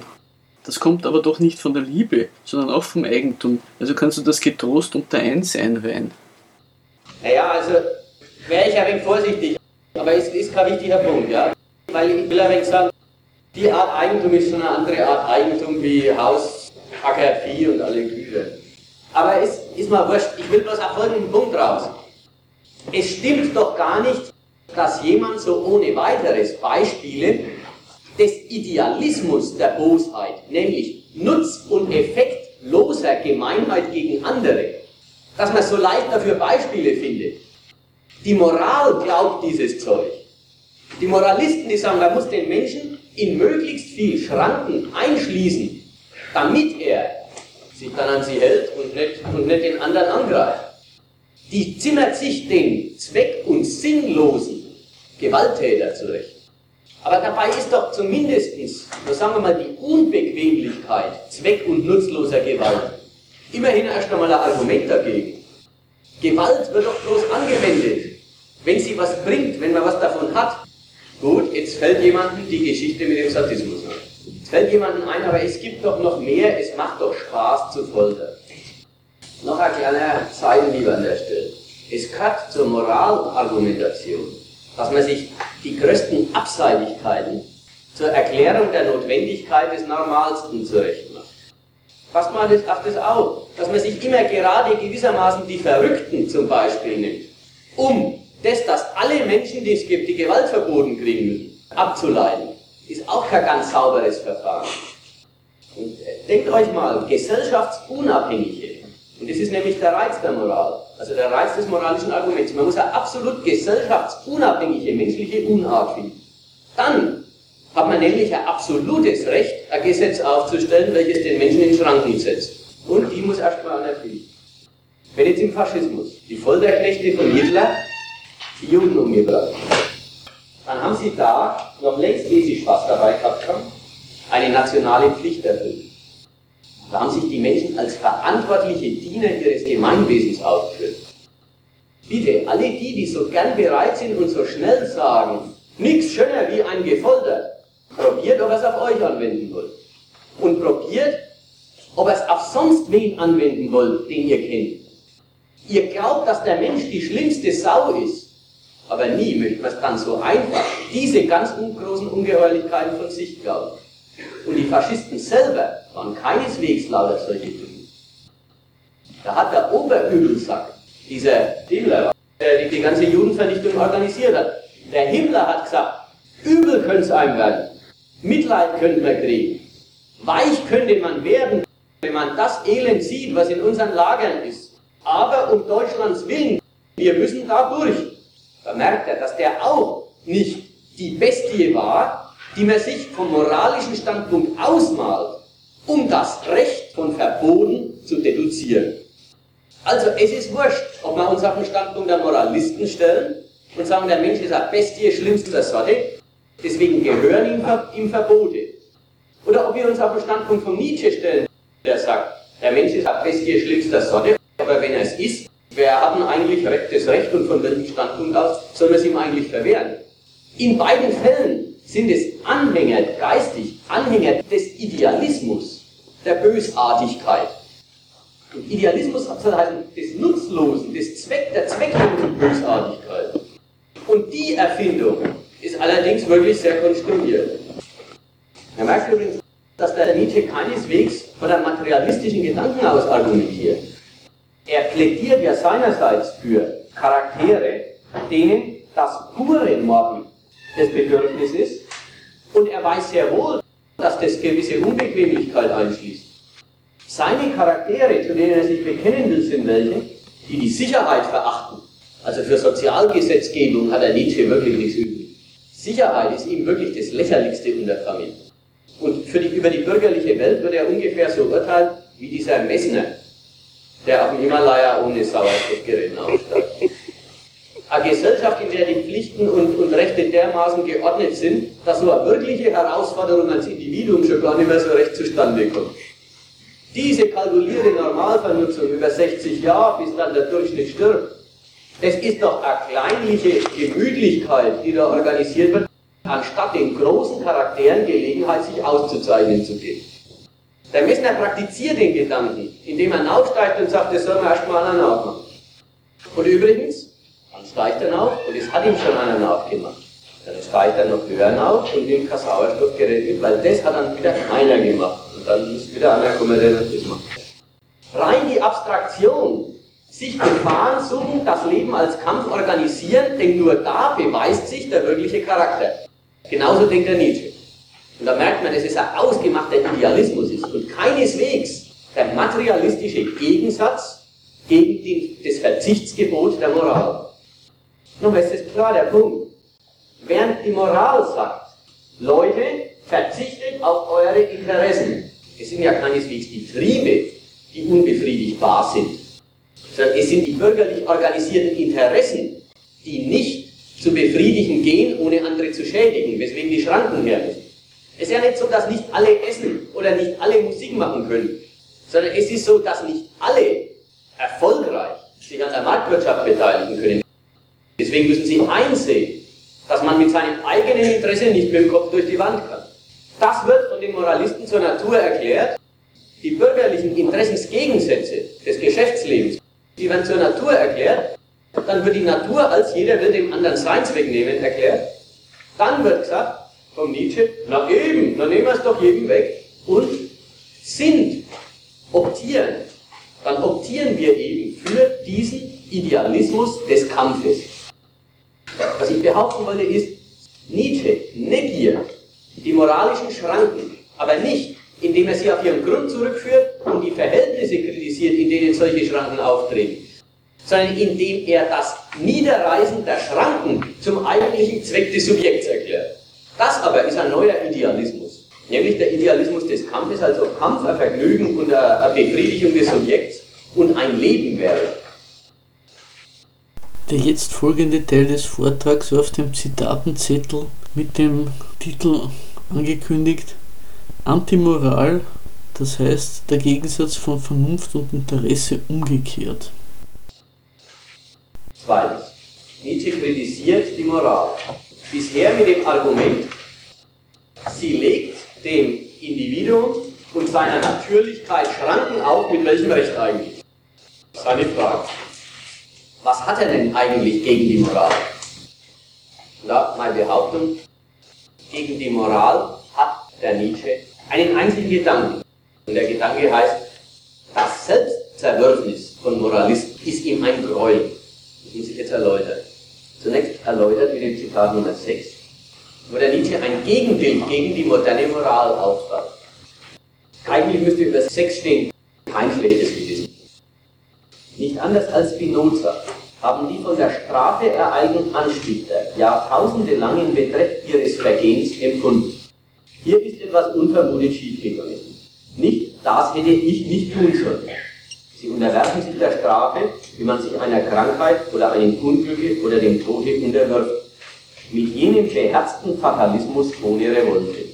Das kommt aber doch nicht von der Liebe, sondern auch vom Eigentum. Also kannst du das getrost unter eins einreihen. Naja, also wäre ich ein wenig vorsichtig. Aber es ist kein wichtiger Punkt, ja. Weil ich will ein wenig sagen, die Art Eigentum ist schon eine andere Art Eigentum wie Haus, Acker, Vieh und alle Güter. Aber es ist mal wurscht, ich will bloß auf folgenden Punkt raus. Es stimmt doch gar nicht, dass jemand so ohne weiteres Beispiele des Idealismus der Bosheit, nämlich Nutz- und effektloser Gemeinheit gegen andere, dass man so leicht dafür Beispiele findet. Die Moral glaubt dieses Zeug. Die Moralisten, die sagen, man muss den Menschen in möglichst viel Schranken einschließen, damit er sich dann an sie hält und nicht, und nicht den anderen angreift. Die zimmert sich den zweck- und sinnlosen Gewalttäter zurecht. Aber dabei ist doch zumindest, so sagen wir mal, die Unbequemlichkeit zweck- und nutzloser Gewalt immerhin erst einmal ein Argument dagegen. Gewalt wird doch bloß angewendet, wenn sie was bringt, wenn man was davon hat. Gut, jetzt fällt jemandem die Geschichte mit dem Sadismus ein. Jetzt fällt jemandem ein, aber es gibt doch noch mehr, es macht doch Spaß zu foltern. Noch ein kleiner Seitenhieb an der Stelle. Es gehört zur Moralargumentation dass man sich die größten Abseitigkeiten zur Erklärung der Notwendigkeit des Normalsten zurechtmacht. Passt mal auf das auf, dass man sich immer gerade gewissermaßen die Verrückten zum Beispiel nimmt, um das, dass alle Menschen, die es gibt, die Gewalt verboten kriegen müssen, abzuleiten, ist auch kein ganz sauberes Verfahren. Und äh, denkt euch mal, gesellschaftsunabhängige, und das ist nämlich der Reiz der Moral, also der Reiz des moralischen Arguments. Man muss eine absolut gesellschaftsunabhängige menschliche Unart finden. Dann hat man nämlich ein absolutes Recht, ein Gesetz aufzustellen, welches den Menschen in Schranken setzt. Und die muss erstmal anerkennen. Wenn jetzt im Faschismus die Folterknechte von Hitler die Juden umgebracht dann haben sie da, noch längst ehe sie Spaß dabei gehabt haben, eine nationale Pflicht erfüllt. Da haben sich die Menschen als verantwortliche Diener ihres Gemeinwesens aufgeführt. Bitte, alle die, die so gern bereit sind und so schnell sagen, nichts schöner wie ein Gefolter, probiert, ob es auf euch anwenden wollt. Und probiert, ob es auf sonst wen anwenden wollt, den ihr kennt. Ihr glaubt, dass der Mensch die schlimmste Sau ist, aber nie möchte man es dann so einfach diese ganz großen Ungeheuerlichkeiten von sich glauben. Und die Faschisten selber waren keineswegs lauter solche Typen. Da hat der Oberübelsack, dieser Himmler, der die, ganze Judenvernichtung organisiert hat, der Himmler hat gesagt, übel könnte es einem werden, Mitleid könnte man kriegen, weich könnte man werden, wenn man das Elend sieht, was in unseren Lagern ist. Aber um Deutschlands Willen, wir müssen da durch. Da merkt er, dass der auch nicht die Bestie war, die man sich vom moralischen Standpunkt ausmalt, um das Recht von Verboten zu deduzieren. Also es ist wurscht, ob wir uns auf den Standpunkt der Moralisten stellen und sagen, der Mensch ist eine Bestie schlimmster Sorte, deswegen gehören ihm, ihm Verbote. Oder ob wir uns auf den Standpunkt von Nietzsche stellen, der sagt, der Mensch ist eine Bestie schlimmster Sorte, aber wenn er es ist, wer hat denn eigentlich das Recht und von welchem Standpunkt aus soll man es ihm eigentlich verwehren? In beiden Fällen sind es Anhänger, geistig Anhänger des Idealismus, der Bösartigkeit. Und Idealismus soll heißen des Nutzlosen, des Zweck, der zwecklosen Bösartigkeit. Und die Erfindung ist allerdings wirklich sehr konstruiert. Man merkt übrigens, dass der Nietzsche keineswegs von einem materialistischen Gedanken aus argumentiert. Er plädiert ja seinerseits für Charaktere, denen das pure Morden des Bedürfnisses und er weiß sehr wohl, dass das gewisse Unbequemlichkeit einschließt. Seine Charaktere, zu denen er sich bekennen will, sind welche, die die Sicherheit verachten. Also für Sozialgesetzgebung hat er Nietzsche wirklich nichts übrig. Sicherheit ist ihm wirklich das Lächerlichste unter Familie. Und für die, über die bürgerliche Welt wird er ungefähr so urteilen wie dieser Messner, der auf dem Himalaya ohne Sauerstoffgerät aufsteigt. Eine Gesellschaft, der die Pflichten und, und Rechte dermaßen geordnet sind, dass eine wirkliche Herausforderung ans Individuum schon gar nicht mehr so recht zustande kommt. Diese kalkulierte Normalvernutzung über 60 Jahre, bis dann der Durchschnitt stirbt, das ist doch eine kleinliche Gemütlichkeit, die da organisiert wird, anstatt den großen Charakteren Gelegenheit, sich auszuzeichnen zu geben. Der Messner praktiziert den Gedanken, indem er aufsteigt und sagt, das soll man erstmal nachmachen. Und übrigens, dann steigt er auf und es hat ihm schon einer nachgemacht. Dann steigt er noch höher auf und nimmt kein Sauerstoffgerät mit, weil das hat dann wieder einer gemacht. Und dann muss wieder einer kommen, der das macht. Rein die Abstraktion, sich Gefahren suchen, das Leben als Kampf organisieren, denn nur da beweist sich der wirkliche Charakter. Genauso denkt der Nietzsche. Und da merkt man, dass es ein ausgemachter Idealismus ist und keineswegs der materialistische Gegensatz gegen den, das Verzichtsgebot der Moral. Nun ist es klar, der Punkt. Während die Moral sagt, Leute, verzichtet auf eure Interessen. Es sind ja keineswegs die Triebe, die unbefriedigbar sind, sondern es sind die bürgerlich organisierten Interessen, die nicht zu befriedigen gehen, ohne andere zu schädigen, weswegen die Schranken her müssen. Es ist ja nicht so, dass nicht alle essen oder nicht alle Musik machen können, sondern es ist so, dass nicht alle erfolgreich sich an der Marktwirtschaft beteiligen können. Deswegen müssen sie einsehen, dass man mit seinem eigenen Interesse nicht mit dem Kopf durch die Wand kann. Das wird von den Moralisten zur Natur erklärt. Die bürgerlichen Interessensgegensätze des Geschäftslebens, die werden zur Natur erklärt. Dann wird die Natur als jeder will dem anderen seins wegnehmen erklärt. Dann wird gesagt, von Nietzsche, na eben, dann nehmen wir es doch jedem weg. Und sind, optieren, dann optieren wir eben für diesen Idealismus des Kampfes. Wollte ist, Nietzsche negiert die moralischen Schranken, aber nicht, indem er sie auf ihren Grund zurückführt und die Verhältnisse kritisiert, in denen solche Schranken auftreten, sondern indem er das Niederreißen der Schranken zum eigentlichen Zweck des Subjekts erklärt. Das aber ist ein neuer Idealismus, nämlich der Idealismus des Kampfes, also Kampf, ein Vergnügen und eine Befriedigung des Subjekts und ein Leben wäre. Der jetzt folgende Teil des Vortrags war auf dem Zitatenzettel mit dem Titel angekündigt Antimoral, das heißt der Gegensatz von Vernunft und Interesse umgekehrt. Zweitens. Nietzsche kritisiert die Moral bisher mit dem Argument, sie legt dem Individuum und seiner Natürlichkeit Schranken auf, mit welchem Recht eigentlich? Seine Frage. Was hat er denn eigentlich gegen die Moral? Na, meine Behauptung, gegen die Moral hat der Nietzsche einen einzigen Gedanken. Und der Gedanke heißt, das Selbstzerwürfnis von Moralisten ist ihm ein Gräuel. Das muss ich jetzt erläutern zunächst erläutert mit dem Zitat Nummer 6, wo der Nietzsche ein Gegenbild gegen die moderne Moral aufbaut. Eigentlich müsste über 6 stehen, kein schlechtes Gewissen. Nicht anders als Spinoza haben die von der Strafe ereilten Anstifter jahrtausende lang in Betreff ihres Vergehens empfunden. Hier ist etwas unvermutet schiefgegangen. Nicht, das hätte ich nicht tun sollen. Sie unterwerfen sich der Strafe, wie man sich einer Krankheit oder einem Unglücke oder dem Tode unterwirft. Mit jenem beherzten Fatalismus ohne Revolte.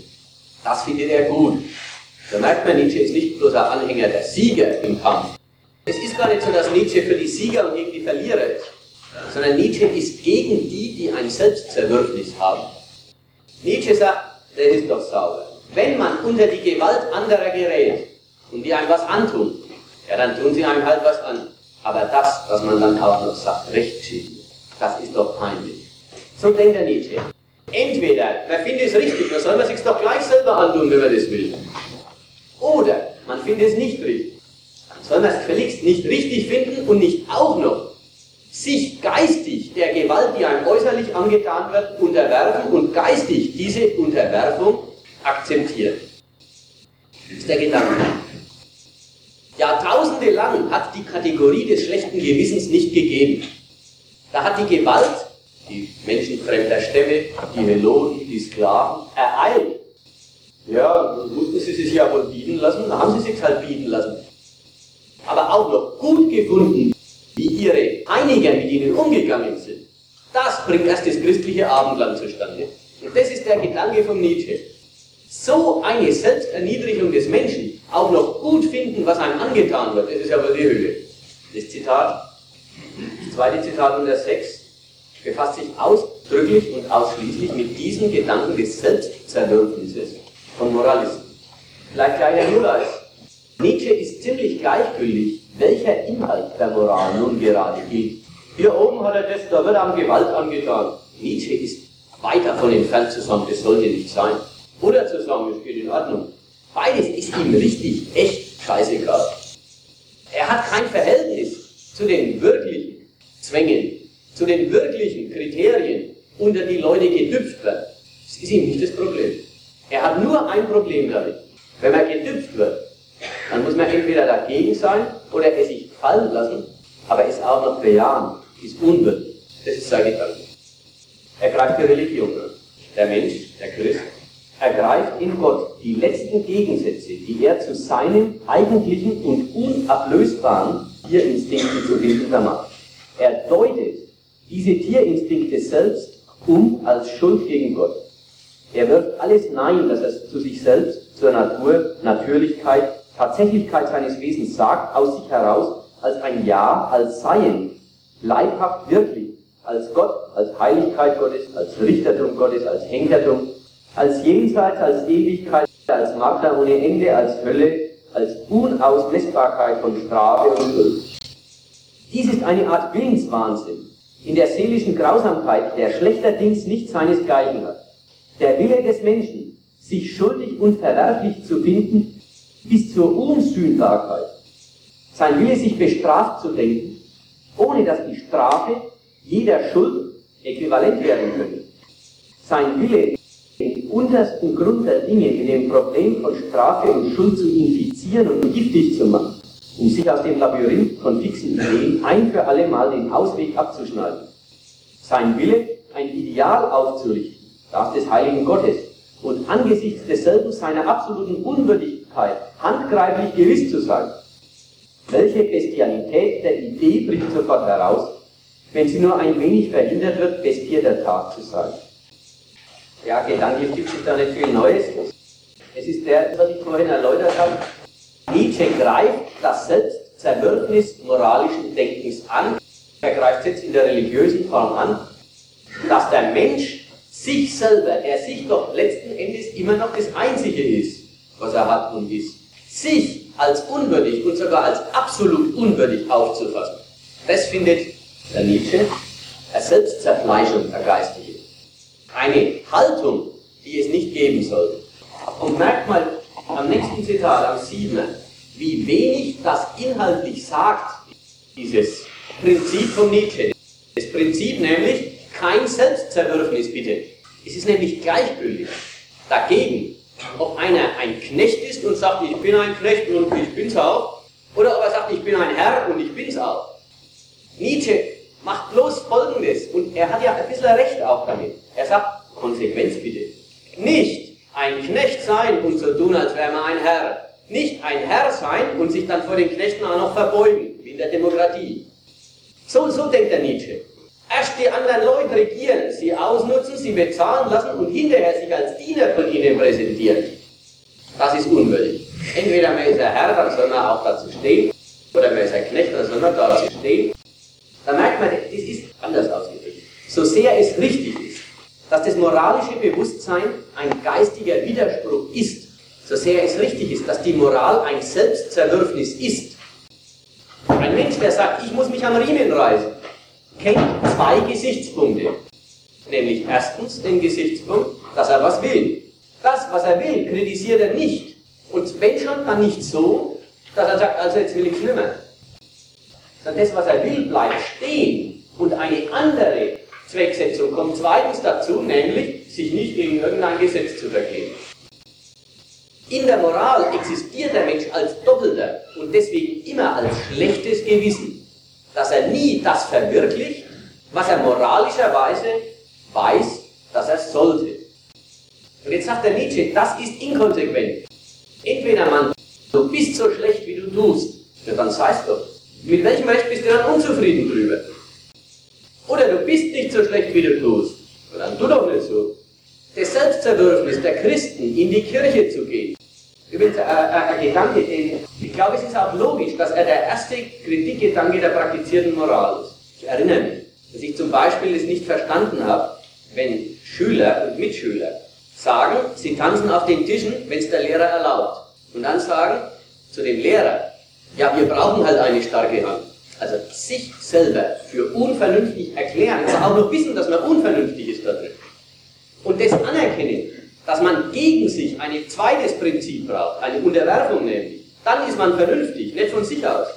Das findet er gut. Da merkt man, Nietzsche ist nicht bloß ein Anhänger der Sieger im Kampf. Es ist gar nicht so, dass Nietzsche für die Sieger und gegen die Verlierer ist, sondern Nietzsche ist gegen die, die ein Selbstzerwürfnis haben. Nietzsche sagt, der ist doch sauber. Wenn man unter die Gewalt anderer gerät und die einem was antun, Ja, dann tun sie einem halt was an. Aber das, was man dann auch noch sagt, Rechtschieden, das ist doch peinlich. So denkt der Nietzsche. Entweder, man findet es richtig, dann soll man sich doch gleich selber antun, wenn man das will. Oder man findet es nicht richtig. Man es gefälligst nicht richtig finden und nicht auch noch sich geistig der Gewalt, die einem äußerlich angetan wird, unterwerfen und geistig diese Unterwerfung akzeptieren. Das ist der Gedanke. Jahrtausende lang hat die Kategorie des schlechten Gewissens nicht gegeben. Da hat die Gewalt, die Menschen fremder Stämme, die Heloten, die Sklaven, ereilt. Ja, mussten sie sich ja wohl bieten lassen, dann haben sie sich halt bieten lassen. Aber auch noch gut gefunden, wie ihre Einiger mit ihnen umgegangen sind. Das bringt erst das christliche Abendland zustande. Und das ist der Gedanke von Nietzsche. So eine Selbsterniedrigung des Menschen, auch noch gut finden, was einem angetan wird, das ist wohl die Höhe. Das Zitat, das zweite Zitat unter 6, befasst sich ausdrücklich und ausschließlich mit diesen Gedanken des Selbstzerwürfnisses von Moralisten. Vielleicht gleich Herr Müller Nietzsche ziemlich gleichgültig, welcher Inhalt der Moral nun gerade gilt. Hier oben hat er das, da wird einem Gewalt angetan. Nietzsche ist weit davon entfernt zu sagen, das sollte nicht sein. Oder zu sagen, es geht in Ordnung. Beides ist ihm richtig, echt scheißegal. Er hat kein Verhältnis zu den wirklichen Zwängen, zu den wirklichen Kriterien, unter die Leute gedüpft werden. Das ist ihm nicht das Problem. Er hat nur ein Problem damit. Wenn man gedüpft wird, dann muss man entweder dagegen sein oder es sich fallen lassen, aber es auch noch bejahen, ist unwürdig. Das ist sein Gedanke. Er greift die Religion an. Der Mensch, der Christ, ergreift in Gott die letzten Gegensätze, die er zu seinen eigentlichen und unablösbaren Tierinstinkten zu bilden vermacht. Er deutet diese Tierinstinkte selbst um als Schuld gegen Gott. Er wirft alles Nein, das er zu sich selbst, zur Natur, Natürlichkeit, Tatsächlichkeit seines Wesens sagt, aus sich heraus als ein Ja, als Seien, leibhaft wirklich, als Gott, als Heiligkeit Gottes, als Richtertum Gottes, als Henkertum, als Jenseits, als Ewigkeit, als Makler ohne Ende, als Hölle, als Unausmessbarkeit von Strafe und Schuld. Dies ist eine Art Willenswahnsinn, in der seelischen Grausamkeit, der schlechterdings nicht seinesgleichen hat. Der Wille des Menschen, sich schuldig und verwerflich zu finden, bis zur Unsühnbarkeit. Sein Wille, sich bestraft zu denken, ohne dass die Strafe jeder Schuld äquivalent werden könnte. Sein Wille, den untersten Grund der Dinge mit dem Problem von Strafe und Schuld zu infizieren und giftig zu machen, um sich aus dem Labyrinth von fixen Ideen ein für alle Mal den Ausweg abzuschneiden. Sein Wille, ein Ideal aufzurichten, das des heiligen Gottes, und angesichts desselben seiner absoluten Unwürdigkeit handgreiflich gewiss zu sein. Welche Bestialität der Idee bricht sofort heraus, wenn sie nur ein wenig verhindert wird, Bestie der Tat zu sein. Ja, gedanklich gibt es da nicht viel Neues. Es ist der, was ich vorhin erläutert habe. Nietzsche greift das Selbstzerwürfnis moralischen Denkens an. Er greift es jetzt in der religiösen Form an, dass der Mensch sich selber, der sich doch letzten Endes immer noch das Einzige ist, was er hat und ist, sich als unwürdig und sogar als absolut unwürdig aufzufassen. Das findet der Nietzsche eine Selbstzerfleischung der Geistige eine Haltung, die es nicht geben sollte. Und merkt mal am nächsten Zitat, am 7., wie wenig das inhaltlich sagt, dieses Prinzip von Nietzsche. Das Prinzip nämlich, kein Selbstzerwürfnis bitte. Es ist nämlich gleichgültig. Dagegen, ob einer ein Knecht ist und sagt, ich bin ein Knecht und ich bin's auch, oder ob er sagt, ich bin ein Herr und ich bin's auch. Nietzsche macht bloß Folgendes, und er hat ja ein bisschen Recht auch damit. Er sagt, Konsequenz bitte. Nicht ein Knecht sein und so tun, als wäre man ein Herr. Nicht ein Herr sein und sich dann vor den Knechten auch noch verbeugen, wie in der Demokratie. So, so denkt der Nietzsche. Erst die anderen Leute regieren, sie ausnutzen, sie bezahlen lassen und hinterher sich als Diener von ihnen präsentieren. Das ist unwürdig. Entweder man ist ein Herr, dann soll man auch dazu stehen, oder man ist ein Knecht, dann soll man dazu stehen. Da merkt man, das ist anders ausgedrückt. So sehr es richtig ist, dass das moralische Bewusstsein ein geistiger Widerspruch ist, so sehr es richtig ist, dass die Moral ein Selbstzerwürfnis ist, Ein Mensch, der sagt, ich muss mich am Riemen reißen, kennt zwei Gesichtspunkte. Nämlich erstens den Gesichtspunkt, dass er was will. Das, was er will, kritisiert er nicht. Und wenn schon, dann nicht so, dass er sagt, also jetzt will ich schlimmer. Sondern das, was er will, bleibt stehen. Und eine andere Zwecksetzung kommt zweitens dazu, nämlich sich nicht gegen irgendein Gesetz zu vergehen. In der Moral existiert der Mensch als Doppelter und deswegen immer als schlechtes Gewissen, dass er nie das verwirklicht, was er moralischerweise weiß, dass er sollte. Und jetzt sagt der Nietzsche, das ist inkonsequent. Entweder man, du bist so schlecht, wie du tust, ja, dann sagst du, mit welchem Recht bist du dann unzufrieden drüber? Oder du bist nicht so schlecht, wie du tust, dann tu doch nicht so. Das Selbstzerdürfnis der Christen, in die Kirche zu gehen, übrigens äh, äh, ein Gedanke, den, ich glaube, es ist auch logisch, dass er der erste Kritikgedanke der praktizierten Moral ist. Ich erinnere mich, dass ich zum Beispiel es nicht verstanden habe, wenn Schüler und Mitschüler sagen, sie tanzen auf den Tischen, wenn es der Lehrer erlaubt. Und dann sagen zu dem Lehrer, ja, wir brauchen halt eine starke Hand. Also sich selber für unvernünftig erklären, aber auch noch wissen, dass man unvernünftig ist da drin. Und das anerkennen, dass man gegen sich ein zweites Prinzip braucht, eine Unterwerfung nämlich, dann ist man vernünftig, nicht von sich aus.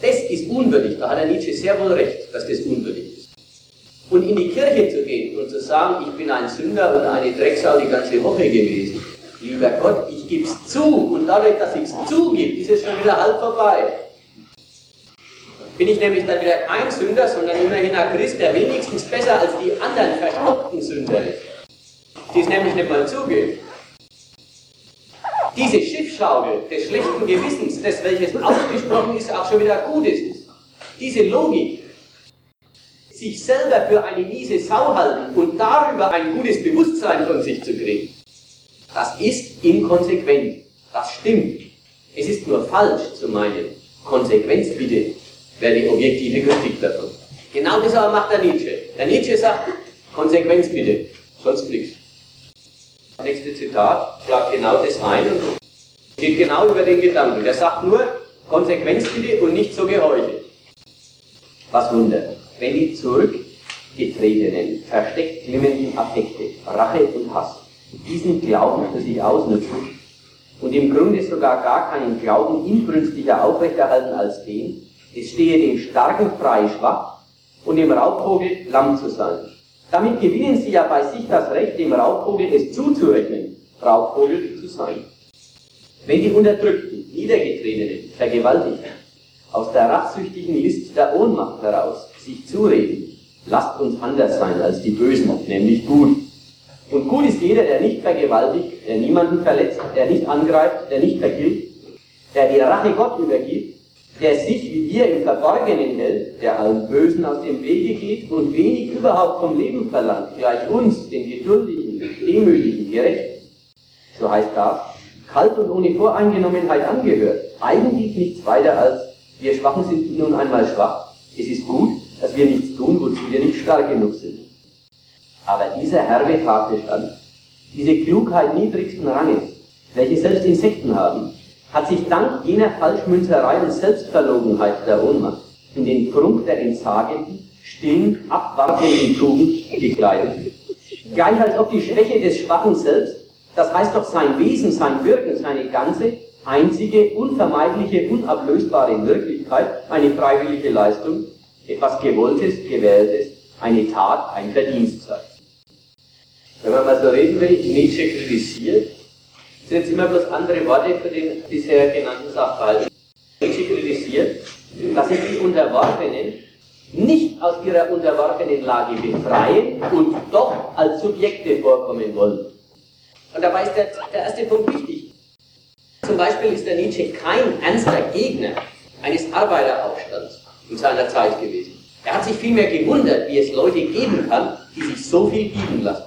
Das ist unwürdig, da hat der Nietzsche sehr wohl recht, dass das unwürdig ist. Und in die Kirche zu gehen und zu sagen, ich bin ein Sünder und eine Drecksau die ganze Woche gewesen. Lieber Gott, ich gebe es zu und dadurch, dass ich es zugebe, ist es schon wieder halb vorbei. Bin ich nämlich dann wieder kein Sünder, sondern immerhin ein Christ, der wenigstens besser als die anderen verstockten Sünder ist. Die es nämlich nicht mal zugeben. Diese Schiffschaukel des schlechten Gewissens, das welches ausgesprochen ist, auch schon wieder Gutes ist. Diese Logik, sich selber für eine miese Sau halten und darüber ein gutes Bewusstsein von sich zu kriegen, das ist inkonsequent. Das stimmt. Es ist nur falsch zu meinen. Konsequenz bitte wäre die objektive Kritik davon. Genau das aber macht der Nietzsche. Der Nietzsche sagt, Konsequenz bitte, sonst nichts. Nächste Zitat schlagt genau das ein und geht genau über den Gedanken. Der sagt nur, Konsequenz bitte und nicht so Geheuche. Was Wunder wenn die zurückgetretenen, versteckt glimmenden Affekte, Rache und Hass, diesen Glauben für sich ausnutzen und im Grunde sogar gar keinen Glauben inbrünstiger aufrechterhalten als den, es stehe dem Starken frei schwach und dem Raubvogel lamm zu sein. Damit gewinnen sie ja bei sich das Recht, dem Raubvogel es zuzurechnen, Raubvogel zu sein. Wenn die Unterdrückten, Niedergetretenen, Vergewaltigten aus der rachsüchtigen List der Ohnmacht heraus sich zureden, lasst uns anders sein als die Bösen, nämlich gut. Und gut ist jeder, der nicht vergewaltigt, der niemanden verletzt, der nicht angreift, der nicht vergilt, der die Rache Gott übergibt, der sich wie wir im Verborgenen hält, der allen Bösen aus dem Wege geht und wenig überhaupt vom Leben verlangt, gleich uns, den Geduldigen, Demütigen, gerecht. So heißt das, kalt und ohne Voreingenommenheit angehört, eigentlich nichts weiter als, wir Schwachen sind nun einmal schwach, es ist gut, dass wir nichts tun, wozu wir nicht stark genug sind. Aber dieser herbe Tatbestand, diese Klugheit niedrigsten Ranges, welche selbst Insekten haben, hat sich dank jener Falschmünzerei und Selbstverlogenheit der Ohnmacht in den Prunk der entsagenden, stillen, abwartenden Tugend gekleidet. Gleich als ob die Schwäche des Schwachen selbst, das heißt doch sein Wesen, sein Wirken, seine ganze, einzige, unvermeidliche, unablösbare Wirklichkeit, eine freiwillige Leistung, etwas Gewolltes, Gewähltes, eine Tat, ein Verdienst sei. Wenn man mal so reden will, Nietzsche kritisiert, sind jetzt immer bloß andere Worte für den bisher genannten Sachverhalt. Nietzsche kritisiert, dass sich die Unterworfenen nicht aus ihrer unterworfenen Lage befreien und doch als Subjekte vorkommen wollen. Und dabei ist der, der erste Punkt wichtig. Zum Beispiel ist der Nietzsche kein ernster Gegner eines Arbeiteraufstands in seiner Zeit gewesen. Er hat sich vielmehr gewundert, wie es Leute geben kann, die sich so viel bieten lassen.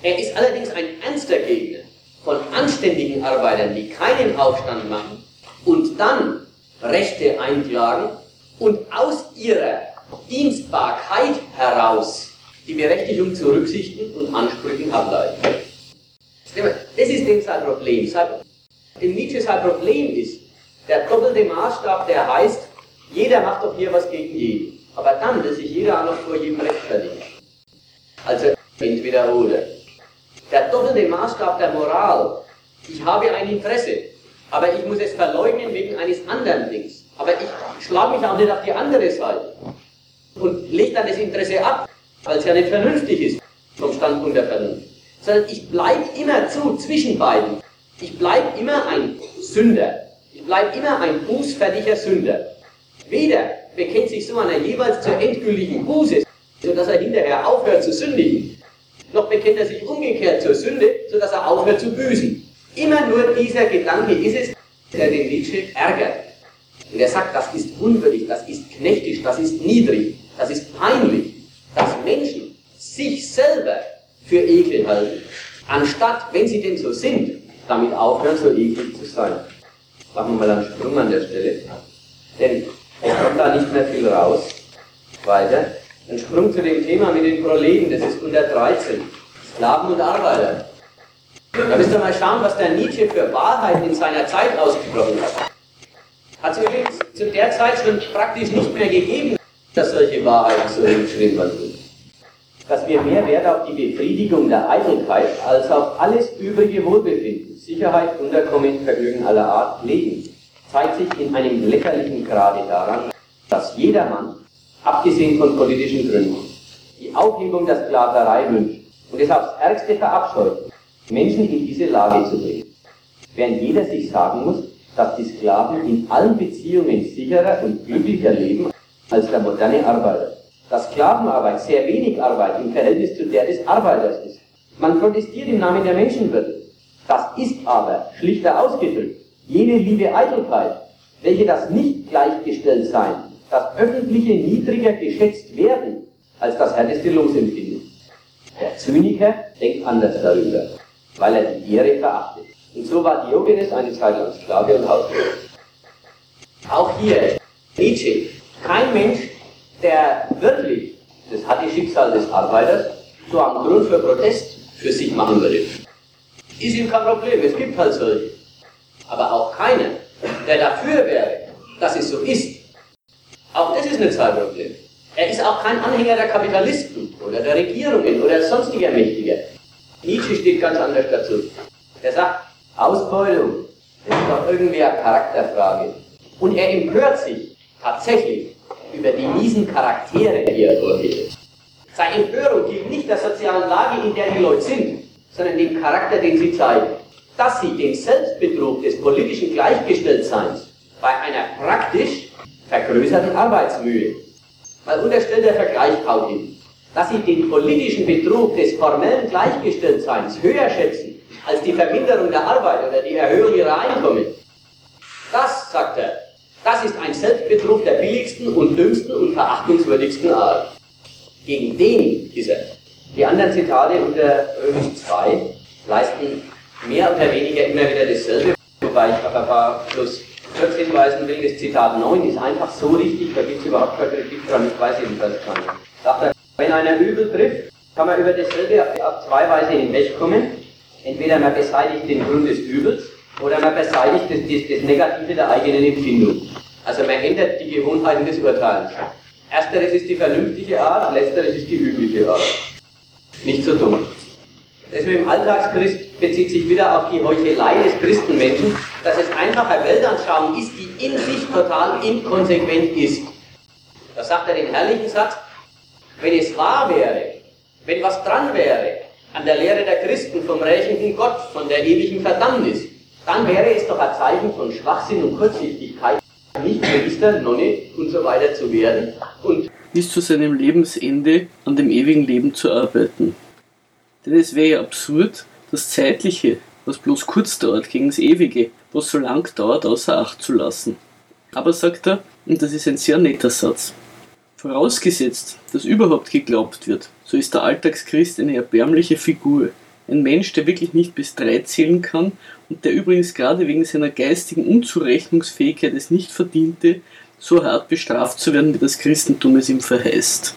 Er ist allerdings ein ernster Gegner von anständigen Arbeitern, die keinen Aufstand machen und dann Rechte einklagen und aus ihrer Dienstbarkeit heraus die Berechtigung zu Rücksichten und Ansprüchen ableiten. Das ist dem sein Problem. Dem Nietzsche sein Problem ist der doppelte Maßstab, der heißt, Jeder macht doch hier was gegen jeden. Aber dann will sich jeder auch noch vor jedem rechtfertigen. Also entweder oder. Der doppelte Maßstab der Moral. Ich habe ein Interesse, aber ich muss es verleugnen wegen eines anderen Dings. Aber ich schlage mich auch nicht auf die andere Seite und lege dann das Interesse ab, weil es ja nicht vernünftig ist vom Standpunkt der Vernunft. Sondern ich bleibe immer zu zwischen beiden. Ich bleibe immer ein Sünder. Ich bleibe immer ein bußfertiger Sünder. Weder bekennt sich so einer jeweils zur endgültigen Buße, sodass er hinterher aufhört zu sündigen, noch bekennt er sich umgekehrt zur Sünde, sodass er aufhört zu büßen. Immer nur dieser Gedanke ist es, der den Nietzsche ärgert. Und er sagt, das ist unwürdig, das ist knechtisch, das ist niedrig, das ist peinlich, dass Menschen sich selber für Ekel halten, anstatt, wenn sie denn so sind, damit aufhören, so eklig zu sein. Machen wir mal einen Sprung an der Stelle. Denn es kommt da nicht mehr viel raus. Weiter. Ein Sprung zu dem Thema mit den Proleten, das ist unter 13. Sklaven und Arbeiter. Da müsst ihr mal schauen, was der Nietzsche für Wahrheit in seiner Zeit ausgesprochen hat. Hat es übrigens zu der Zeit schon praktisch nicht mehr gegeben, dass solche Wahrheiten so hingeschrieben worden Dass wir mehr Wert auf die Befriedigung der Eitelkeit als auf alles übrige Wohlbefinden, Sicherheit, Unterkommen, Vergnügen aller Art legen, zeigt sich in einem lächerlichen Grade daran, dass jedermann, abgesehen von politischen Gründen, die Aufhebung der Sklaverei wünscht und es aufs Ärgste verabscheut, Menschen in diese Lage zu bringen. Während jeder sich sagen muss, dass die Sklaven in allen Beziehungen sicherer und glücklicher leben als der moderne Arbeiter. Dass Sklavenarbeit sehr wenig Arbeit im Verhältnis zu der des Arbeiters ist. Man protestiert im Namen der Menschenwürde. Das ist aber, schlichter ausgedrückt, jene liebe Eitelkeit, welche das nicht gleichgestellt sein, das öffentliche niedriger geschätzt werden, als das härteste Losempfinden. Der Zyniker denkt anders darüber, weil er die Ehre verachtet. Und so war Diogenes eine Zeit lang Sklave und Hausbesitzer. Auch hier, Nietzsche, kein Mensch, der wirklich das harte Schicksal des Arbeiters zu einem Grund für Protest für sich machen würde. Ist ihm kein Problem, es gibt halt solche. Aber auch keiner, der dafür wäre, dass es so ist. Auch das ist nicht sein Problem. Er ist auch kein Anhänger der Kapitalisten oder der Regierungen oder sonstiger Mächtiger. Nietzsche steht ganz anders dazu. Er sagt, Ausbeutung ist doch irgendwie eine Charakterfrage. Und er empört sich tatsächlich über die miesen Charaktere, die er vorfindet. Seine Empörung gilt nicht der sozialen Lage, in der die Leute sind, sondern dem Charakter, den sie zeigen. Dass sie den Selbstbetrug des politischen Gleichgestelltseins bei einer praktisch vergrößerten Arbeitsmühe, weil unterstellt der Vergleich kaut hin, dass sie den politischen Betrug des formellen Gleichgestelltseins höher schätzen als die Verminderung der Arbeit oder die Erhöhung ihrer Einkommen. Das, sagt er, das ist ein Selbstbetrug der billigsten und dümmsten und verachtungswürdigsten Art. Gegen den ist er. Die anderen Zitate unter Römisch 2 leisten mehr oder weniger immer wieder dasselbe, wobei ich auf ein paar plus kurz hinweisen will, das Zitat 9 ist einfach so richtig, da gibt es überhaupt keine Kritik dran, ich weiß jedenfalls nicht. Sagt er, wenn einer übel trifft, kann man über dasselbe auf zwei Weise hinwegkommen. Entweder man beseitigt den Grund des Übels oder man beseitigt das, das, das Negative der eigenen Empfindung. Also man ändert die Gewohnheiten des Urteilens. Ersteres ist die vernünftige Art, letzteres ist die übliche Art. Nicht so dumm. Das mit dem Alltagschrist bezieht sich wieder auf die Heuchelei des Christenmenschen, dass es einfach eine Weltanschauung ist, die in sich total inkonsequent ist. Da sagt er den herrlichen Satz, wenn es wahr wäre, wenn was dran wäre an der Lehre der Christen vom rächenden Gott, von der ewigen Verdammnis, dann wäre es doch ein Zeichen von Schwachsinn und Kurzsichtigkeit, nicht Priester, Nonne und so weiter zu werden und bis zu seinem Lebensende an dem ewigen Leben zu arbeiten. Denn es wäre ja absurd, das Zeitliche, was bloß kurz dauert, gegen das Ewige, was so lang dauert, außer Acht zu lassen. Aber sagt er, und das ist ein sehr netter Satz, vorausgesetzt, dass überhaupt geglaubt wird, so ist der Alltagschrist eine erbärmliche Figur, ein Mensch, der wirklich nicht bis drei zählen kann und der übrigens gerade wegen seiner geistigen Unzurechnungsfähigkeit es nicht verdiente, so hart bestraft zu werden, wie das Christentum es ihm verheißt.